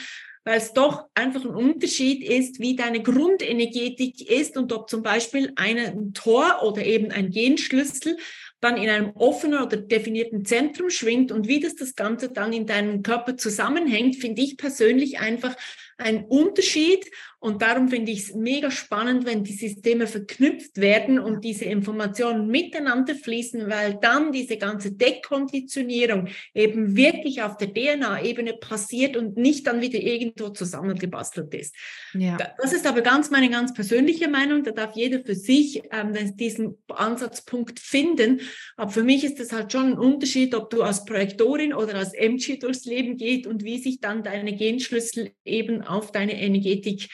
weil es doch einfach ein Unterschied ist, wie deine Grundenergetik ist und ob zum Beispiel ein Tor oder eben ein Genschlüssel dann in einem offenen oder definierten Zentrum schwingt. Und wie das das Ganze dann in deinem Körper zusammenhängt, finde ich persönlich einfach ein Unterschied. Und darum finde ich es mega spannend, wenn die Systeme verknüpft werden und diese Informationen miteinander fließen, weil dann diese ganze Dekonditionierung eben wirklich auf der DNA-Ebene passiert und nicht dann wieder irgendwo zusammengebastelt ist. Ja. Das ist aber ganz meine ganz persönliche Meinung. Da darf jeder für sich ähm, diesen Ansatzpunkt finden. Aber für mich ist es halt schon ein Unterschied, ob du als Projektorin oder als MG durchs Leben geht und wie sich dann deine Genschlüssel eben auf deine Energetik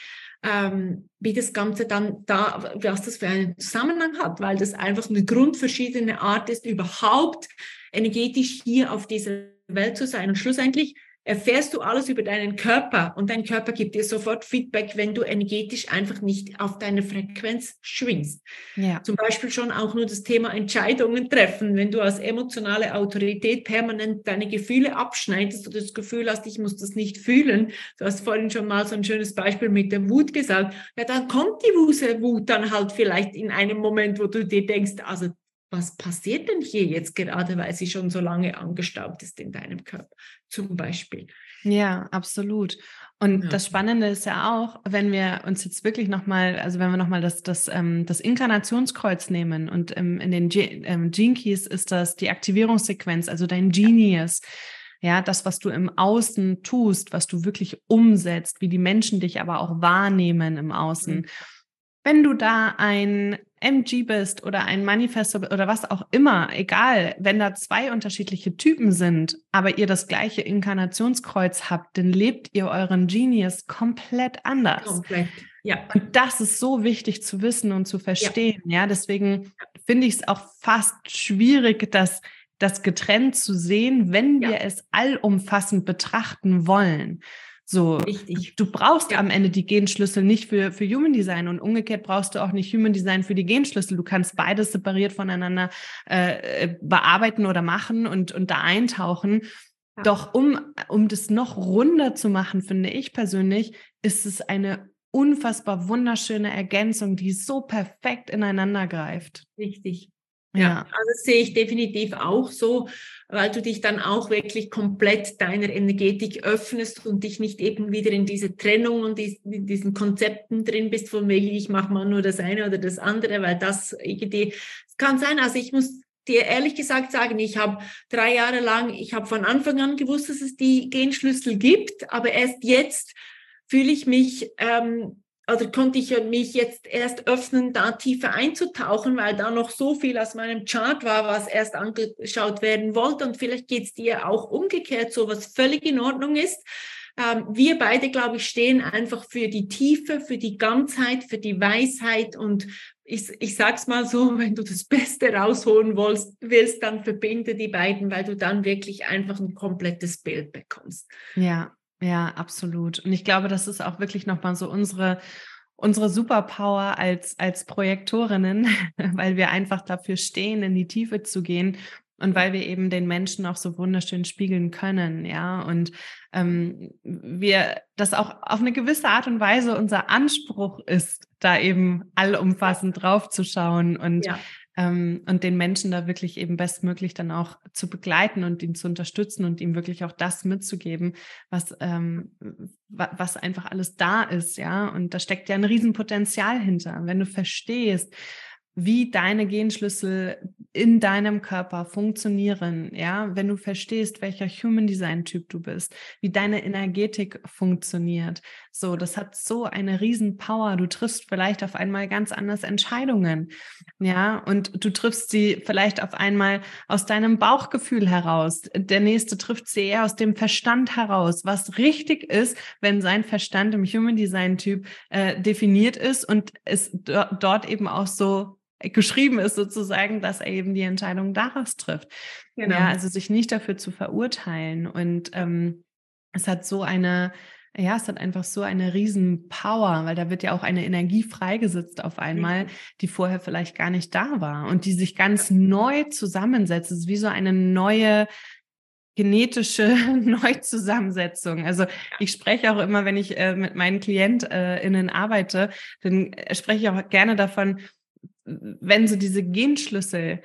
ähm, wie das Ganze dann da, was das für einen Zusammenhang hat, weil das einfach eine grundverschiedene Art ist, überhaupt energetisch hier auf dieser Welt zu sein. Und schlussendlich erfährst du alles über deinen Körper und dein Körper gibt dir sofort Feedback, wenn du energetisch einfach nicht auf deine Frequenz schwingst. Ja. Zum Beispiel schon auch nur das Thema Entscheidungen treffen. Wenn du als emotionale Autorität permanent deine Gefühle abschneidest oder das Gefühl hast, ich muss das nicht fühlen, du hast vorhin schon mal so ein schönes Beispiel mit der Wut gesagt, ja, dann kommt die Wut dann halt vielleicht in einem Moment, wo du dir denkst, also was passiert denn hier jetzt gerade, weil sie schon so lange angestaubt ist in deinem Körper, zum Beispiel. Ja, absolut. Und ja. das Spannende ist ja auch, wenn wir uns jetzt wirklich nochmal, also wenn wir nochmal das, das, ähm, das Inkarnationskreuz nehmen und ähm, in den Ge ähm, Gene Keys ist das die Aktivierungssequenz, also dein Genius. Ja, das, was du im Außen tust, was du wirklich umsetzt, wie die Menschen dich aber auch wahrnehmen im Außen. Mhm. Wenn du da ein MG bist oder ein Manifesto oder was auch immer, egal, wenn da zwei unterschiedliche Typen sind, aber ihr das gleiche Inkarnationskreuz habt, dann lebt ihr euren Genius komplett anders. Komplett. Ja. Und das ist so wichtig zu wissen und zu verstehen. Ja, ja deswegen finde ich es auch fast schwierig, dass das getrennt zu sehen, wenn wir ja. es allumfassend betrachten wollen. So, Richtig. du brauchst ja. am Ende die Genschlüssel nicht für, für Human Design und umgekehrt brauchst du auch nicht Human Design für die Genschlüssel. Du kannst beides separiert voneinander äh, äh, bearbeiten oder machen und, und da eintauchen. Ja. Doch um, um das noch runder zu machen, finde ich persönlich, ist es eine unfassbar wunderschöne Ergänzung, die so perfekt ineinander greift. Richtig. Ja, also das sehe ich definitiv auch so, weil du dich dann auch wirklich komplett deiner Energetik öffnest und dich nicht eben wieder in diese Trennung und in diesen Konzepten drin bist, von wegen ich mache mal nur das eine oder das andere, weil das irgendwie, es kann sein, also ich muss dir ehrlich gesagt sagen, ich habe drei Jahre lang, ich habe von Anfang an gewusst, dass es die Genschlüssel gibt, aber erst jetzt fühle ich mich ähm, oder konnte ich mich jetzt erst öffnen, da tiefer einzutauchen, weil da noch so viel aus meinem Chart war, was erst angeschaut werden wollte. Und vielleicht geht es dir auch umgekehrt, so was völlig in Ordnung ist. Ähm, wir beide, glaube ich, stehen einfach für die Tiefe, für die Ganzheit, für die Weisheit und ich, ich sag's mal so, wenn du das Beste rausholen willst, willst, dann verbinde die beiden, weil du dann wirklich einfach ein komplettes Bild bekommst. Ja, ja, absolut. Und ich glaube, das ist auch wirklich nochmal so unsere, unsere Superpower als, als Projektorinnen, weil wir einfach dafür stehen, in die Tiefe zu gehen und weil wir eben den Menschen auch so wunderschön spiegeln können, ja, und ähm, wir das auch auf eine gewisse Art und Weise unser Anspruch ist, da eben allumfassend draufzuschauen und ja ähm, und den Menschen da wirklich eben bestmöglich dann auch zu begleiten und ihn zu unterstützen und ihm wirklich auch das mitzugeben, was, ähm, was einfach alles da ist, ja. Und da steckt ja ein Riesenpotenzial hinter. Wenn du verstehst, wie deine Genschlüssel in deinem Körper funktionieren, ja, wenn du verstehst, welcher Human Design Typ du bist, wie deine Energetik funktioniert. So, das hat so eine riesen Power. Du triffst vielleicht auf einmal ganz anders Entscheidungen. Ja, und du triffst sie vielleicht auf einmal aus deinem Bauchgefühl heraus. Der nächste trifft sie eher aus dem Verstand heraus, was richtig ist, wenn sein Verstand im Human Design Typ äh, definiert ist und es dort eben auch so geschrieben ist sozusagen, dass er eben die Entscheidung daraus trifft. Genau. Ja, also sich nicht dafür zu verurteilen. Und ähm, es hat so eine, ja, es hat einfach so eine riesen Power, weil da wird ja auch eine Energie freigesetzt auf einmal, die vorher vielleicht gar nicht da war und die sich ganz neu zusammensetzt. Es ist wie so eine neue genetische Neuzusammensetzung. Also ich spreche auch immer, wenn ich äh, mit meinen KlientInnen arbeite, dann äh, spreche ich auch gerne davon, wenn so diese Genschlüssel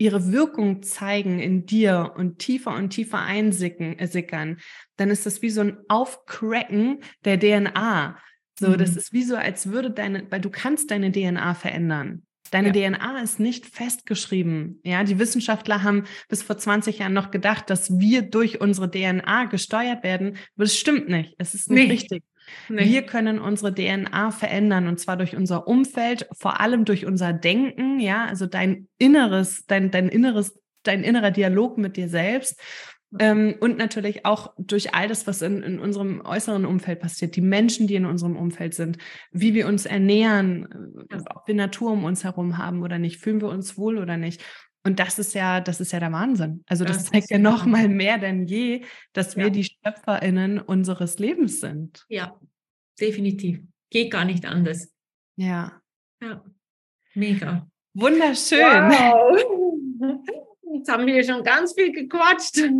ihre Wirkung zeigen in dir und tiefer und tiefer einsickern, äh, dann ist das wie so ein Aufcracken der DNA. So, mhm. das ist wie so, als würde deine, weil du kannst deine DNA verändern. Deine ja. DNA ist nicht festgeschrieben. Ja, die Wissenschaftler haben bis vor 20 Jahren noch gedacht, dass wir durch unsere DNA gesteuert werden. Aber das stimmt nicht. Es ist nicht nee. richtig. Nee. Wir können unsere DNA verändern und zwar durch unser Umfeld, vor allem durch unser Denken, ja, also dein inneres, dein, dein inneres, dein innerer Dialog mit dir selbst Ähm, und natürlich auch durch all das, was in, in unserem äußeren Umfeld passiert, die Menschen, die in unserem Umfeld sind, wie wir uns ernähren, ja. ob wir Natur um uns herum haben oder nicht, fühlen wir uns wohl oder nicht. Und das ist ja, das ist ja der Wahnsinn. Also das, das zeigt ja noch mal mehr denn je, dass wir die SchöpferInnen unseres Lebens sind. Ja, definitiv. Geht gar nicht anders. Ja. Ja. Mega. Wunderschön. Wow. Jetzt haben wir schon ganz viel gequatscht.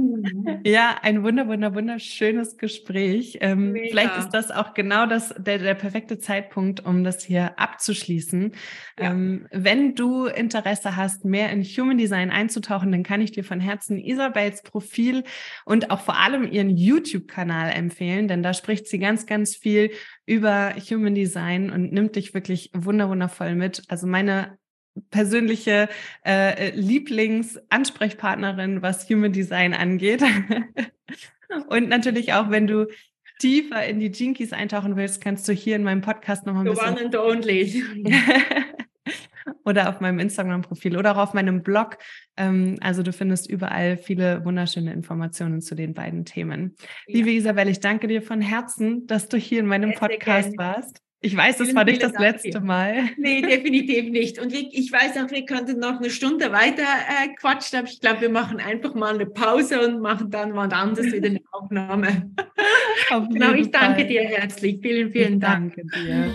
Ja, ein wunder, wunder, wunderschönes Gespräch. Ähm, vielleicht ist das auch genau das, der, der perfekte Zeitpunkt, um das hier abzuschließen. Ja. Ähm, wenn du Interesse hast, mehr in Human Design einzutauchen, dann kann ich dir von Herzen Isabels Profil und auch vor allem ihren YouTube-Kanal empfehlen, denn da spricht sie ganz, ganz viel über Human Design und nimmt dich wirklich wunderwundervoll mit. Also meine persönliche äh, Lieblingsansprechpartnerin, was Human Design angeht. Und natürlich auch, wenn du tiefer in die Jinkies eintauchen willst, kannst du hier in meinem Podcast nochmal ein bisschen... The one and only. oder auf meinem Instagram-Profil oder auch auf meinem Blog. Ähm, also du findest überall viele wunderschöne Informationen zu den beiden Themen. Ja. Liebe Isabel, ich danke dir von Herzen, dass du hier in meinem Podcast warst. Ich weiß, das war nicht das Dank letzte dir. Mal. Nee, definitiv nicht. Und ich weiß auch, wir könnten noch eine Stunde weiter äh, quatschen, aber ich glaube, wir machen einfach mal eine Pause und machen dann mal anders wieder eine Aufnahme. Auf genau, ich danke Fall. dir herzlich. Vielen, vielen ich Dank. Danke dir.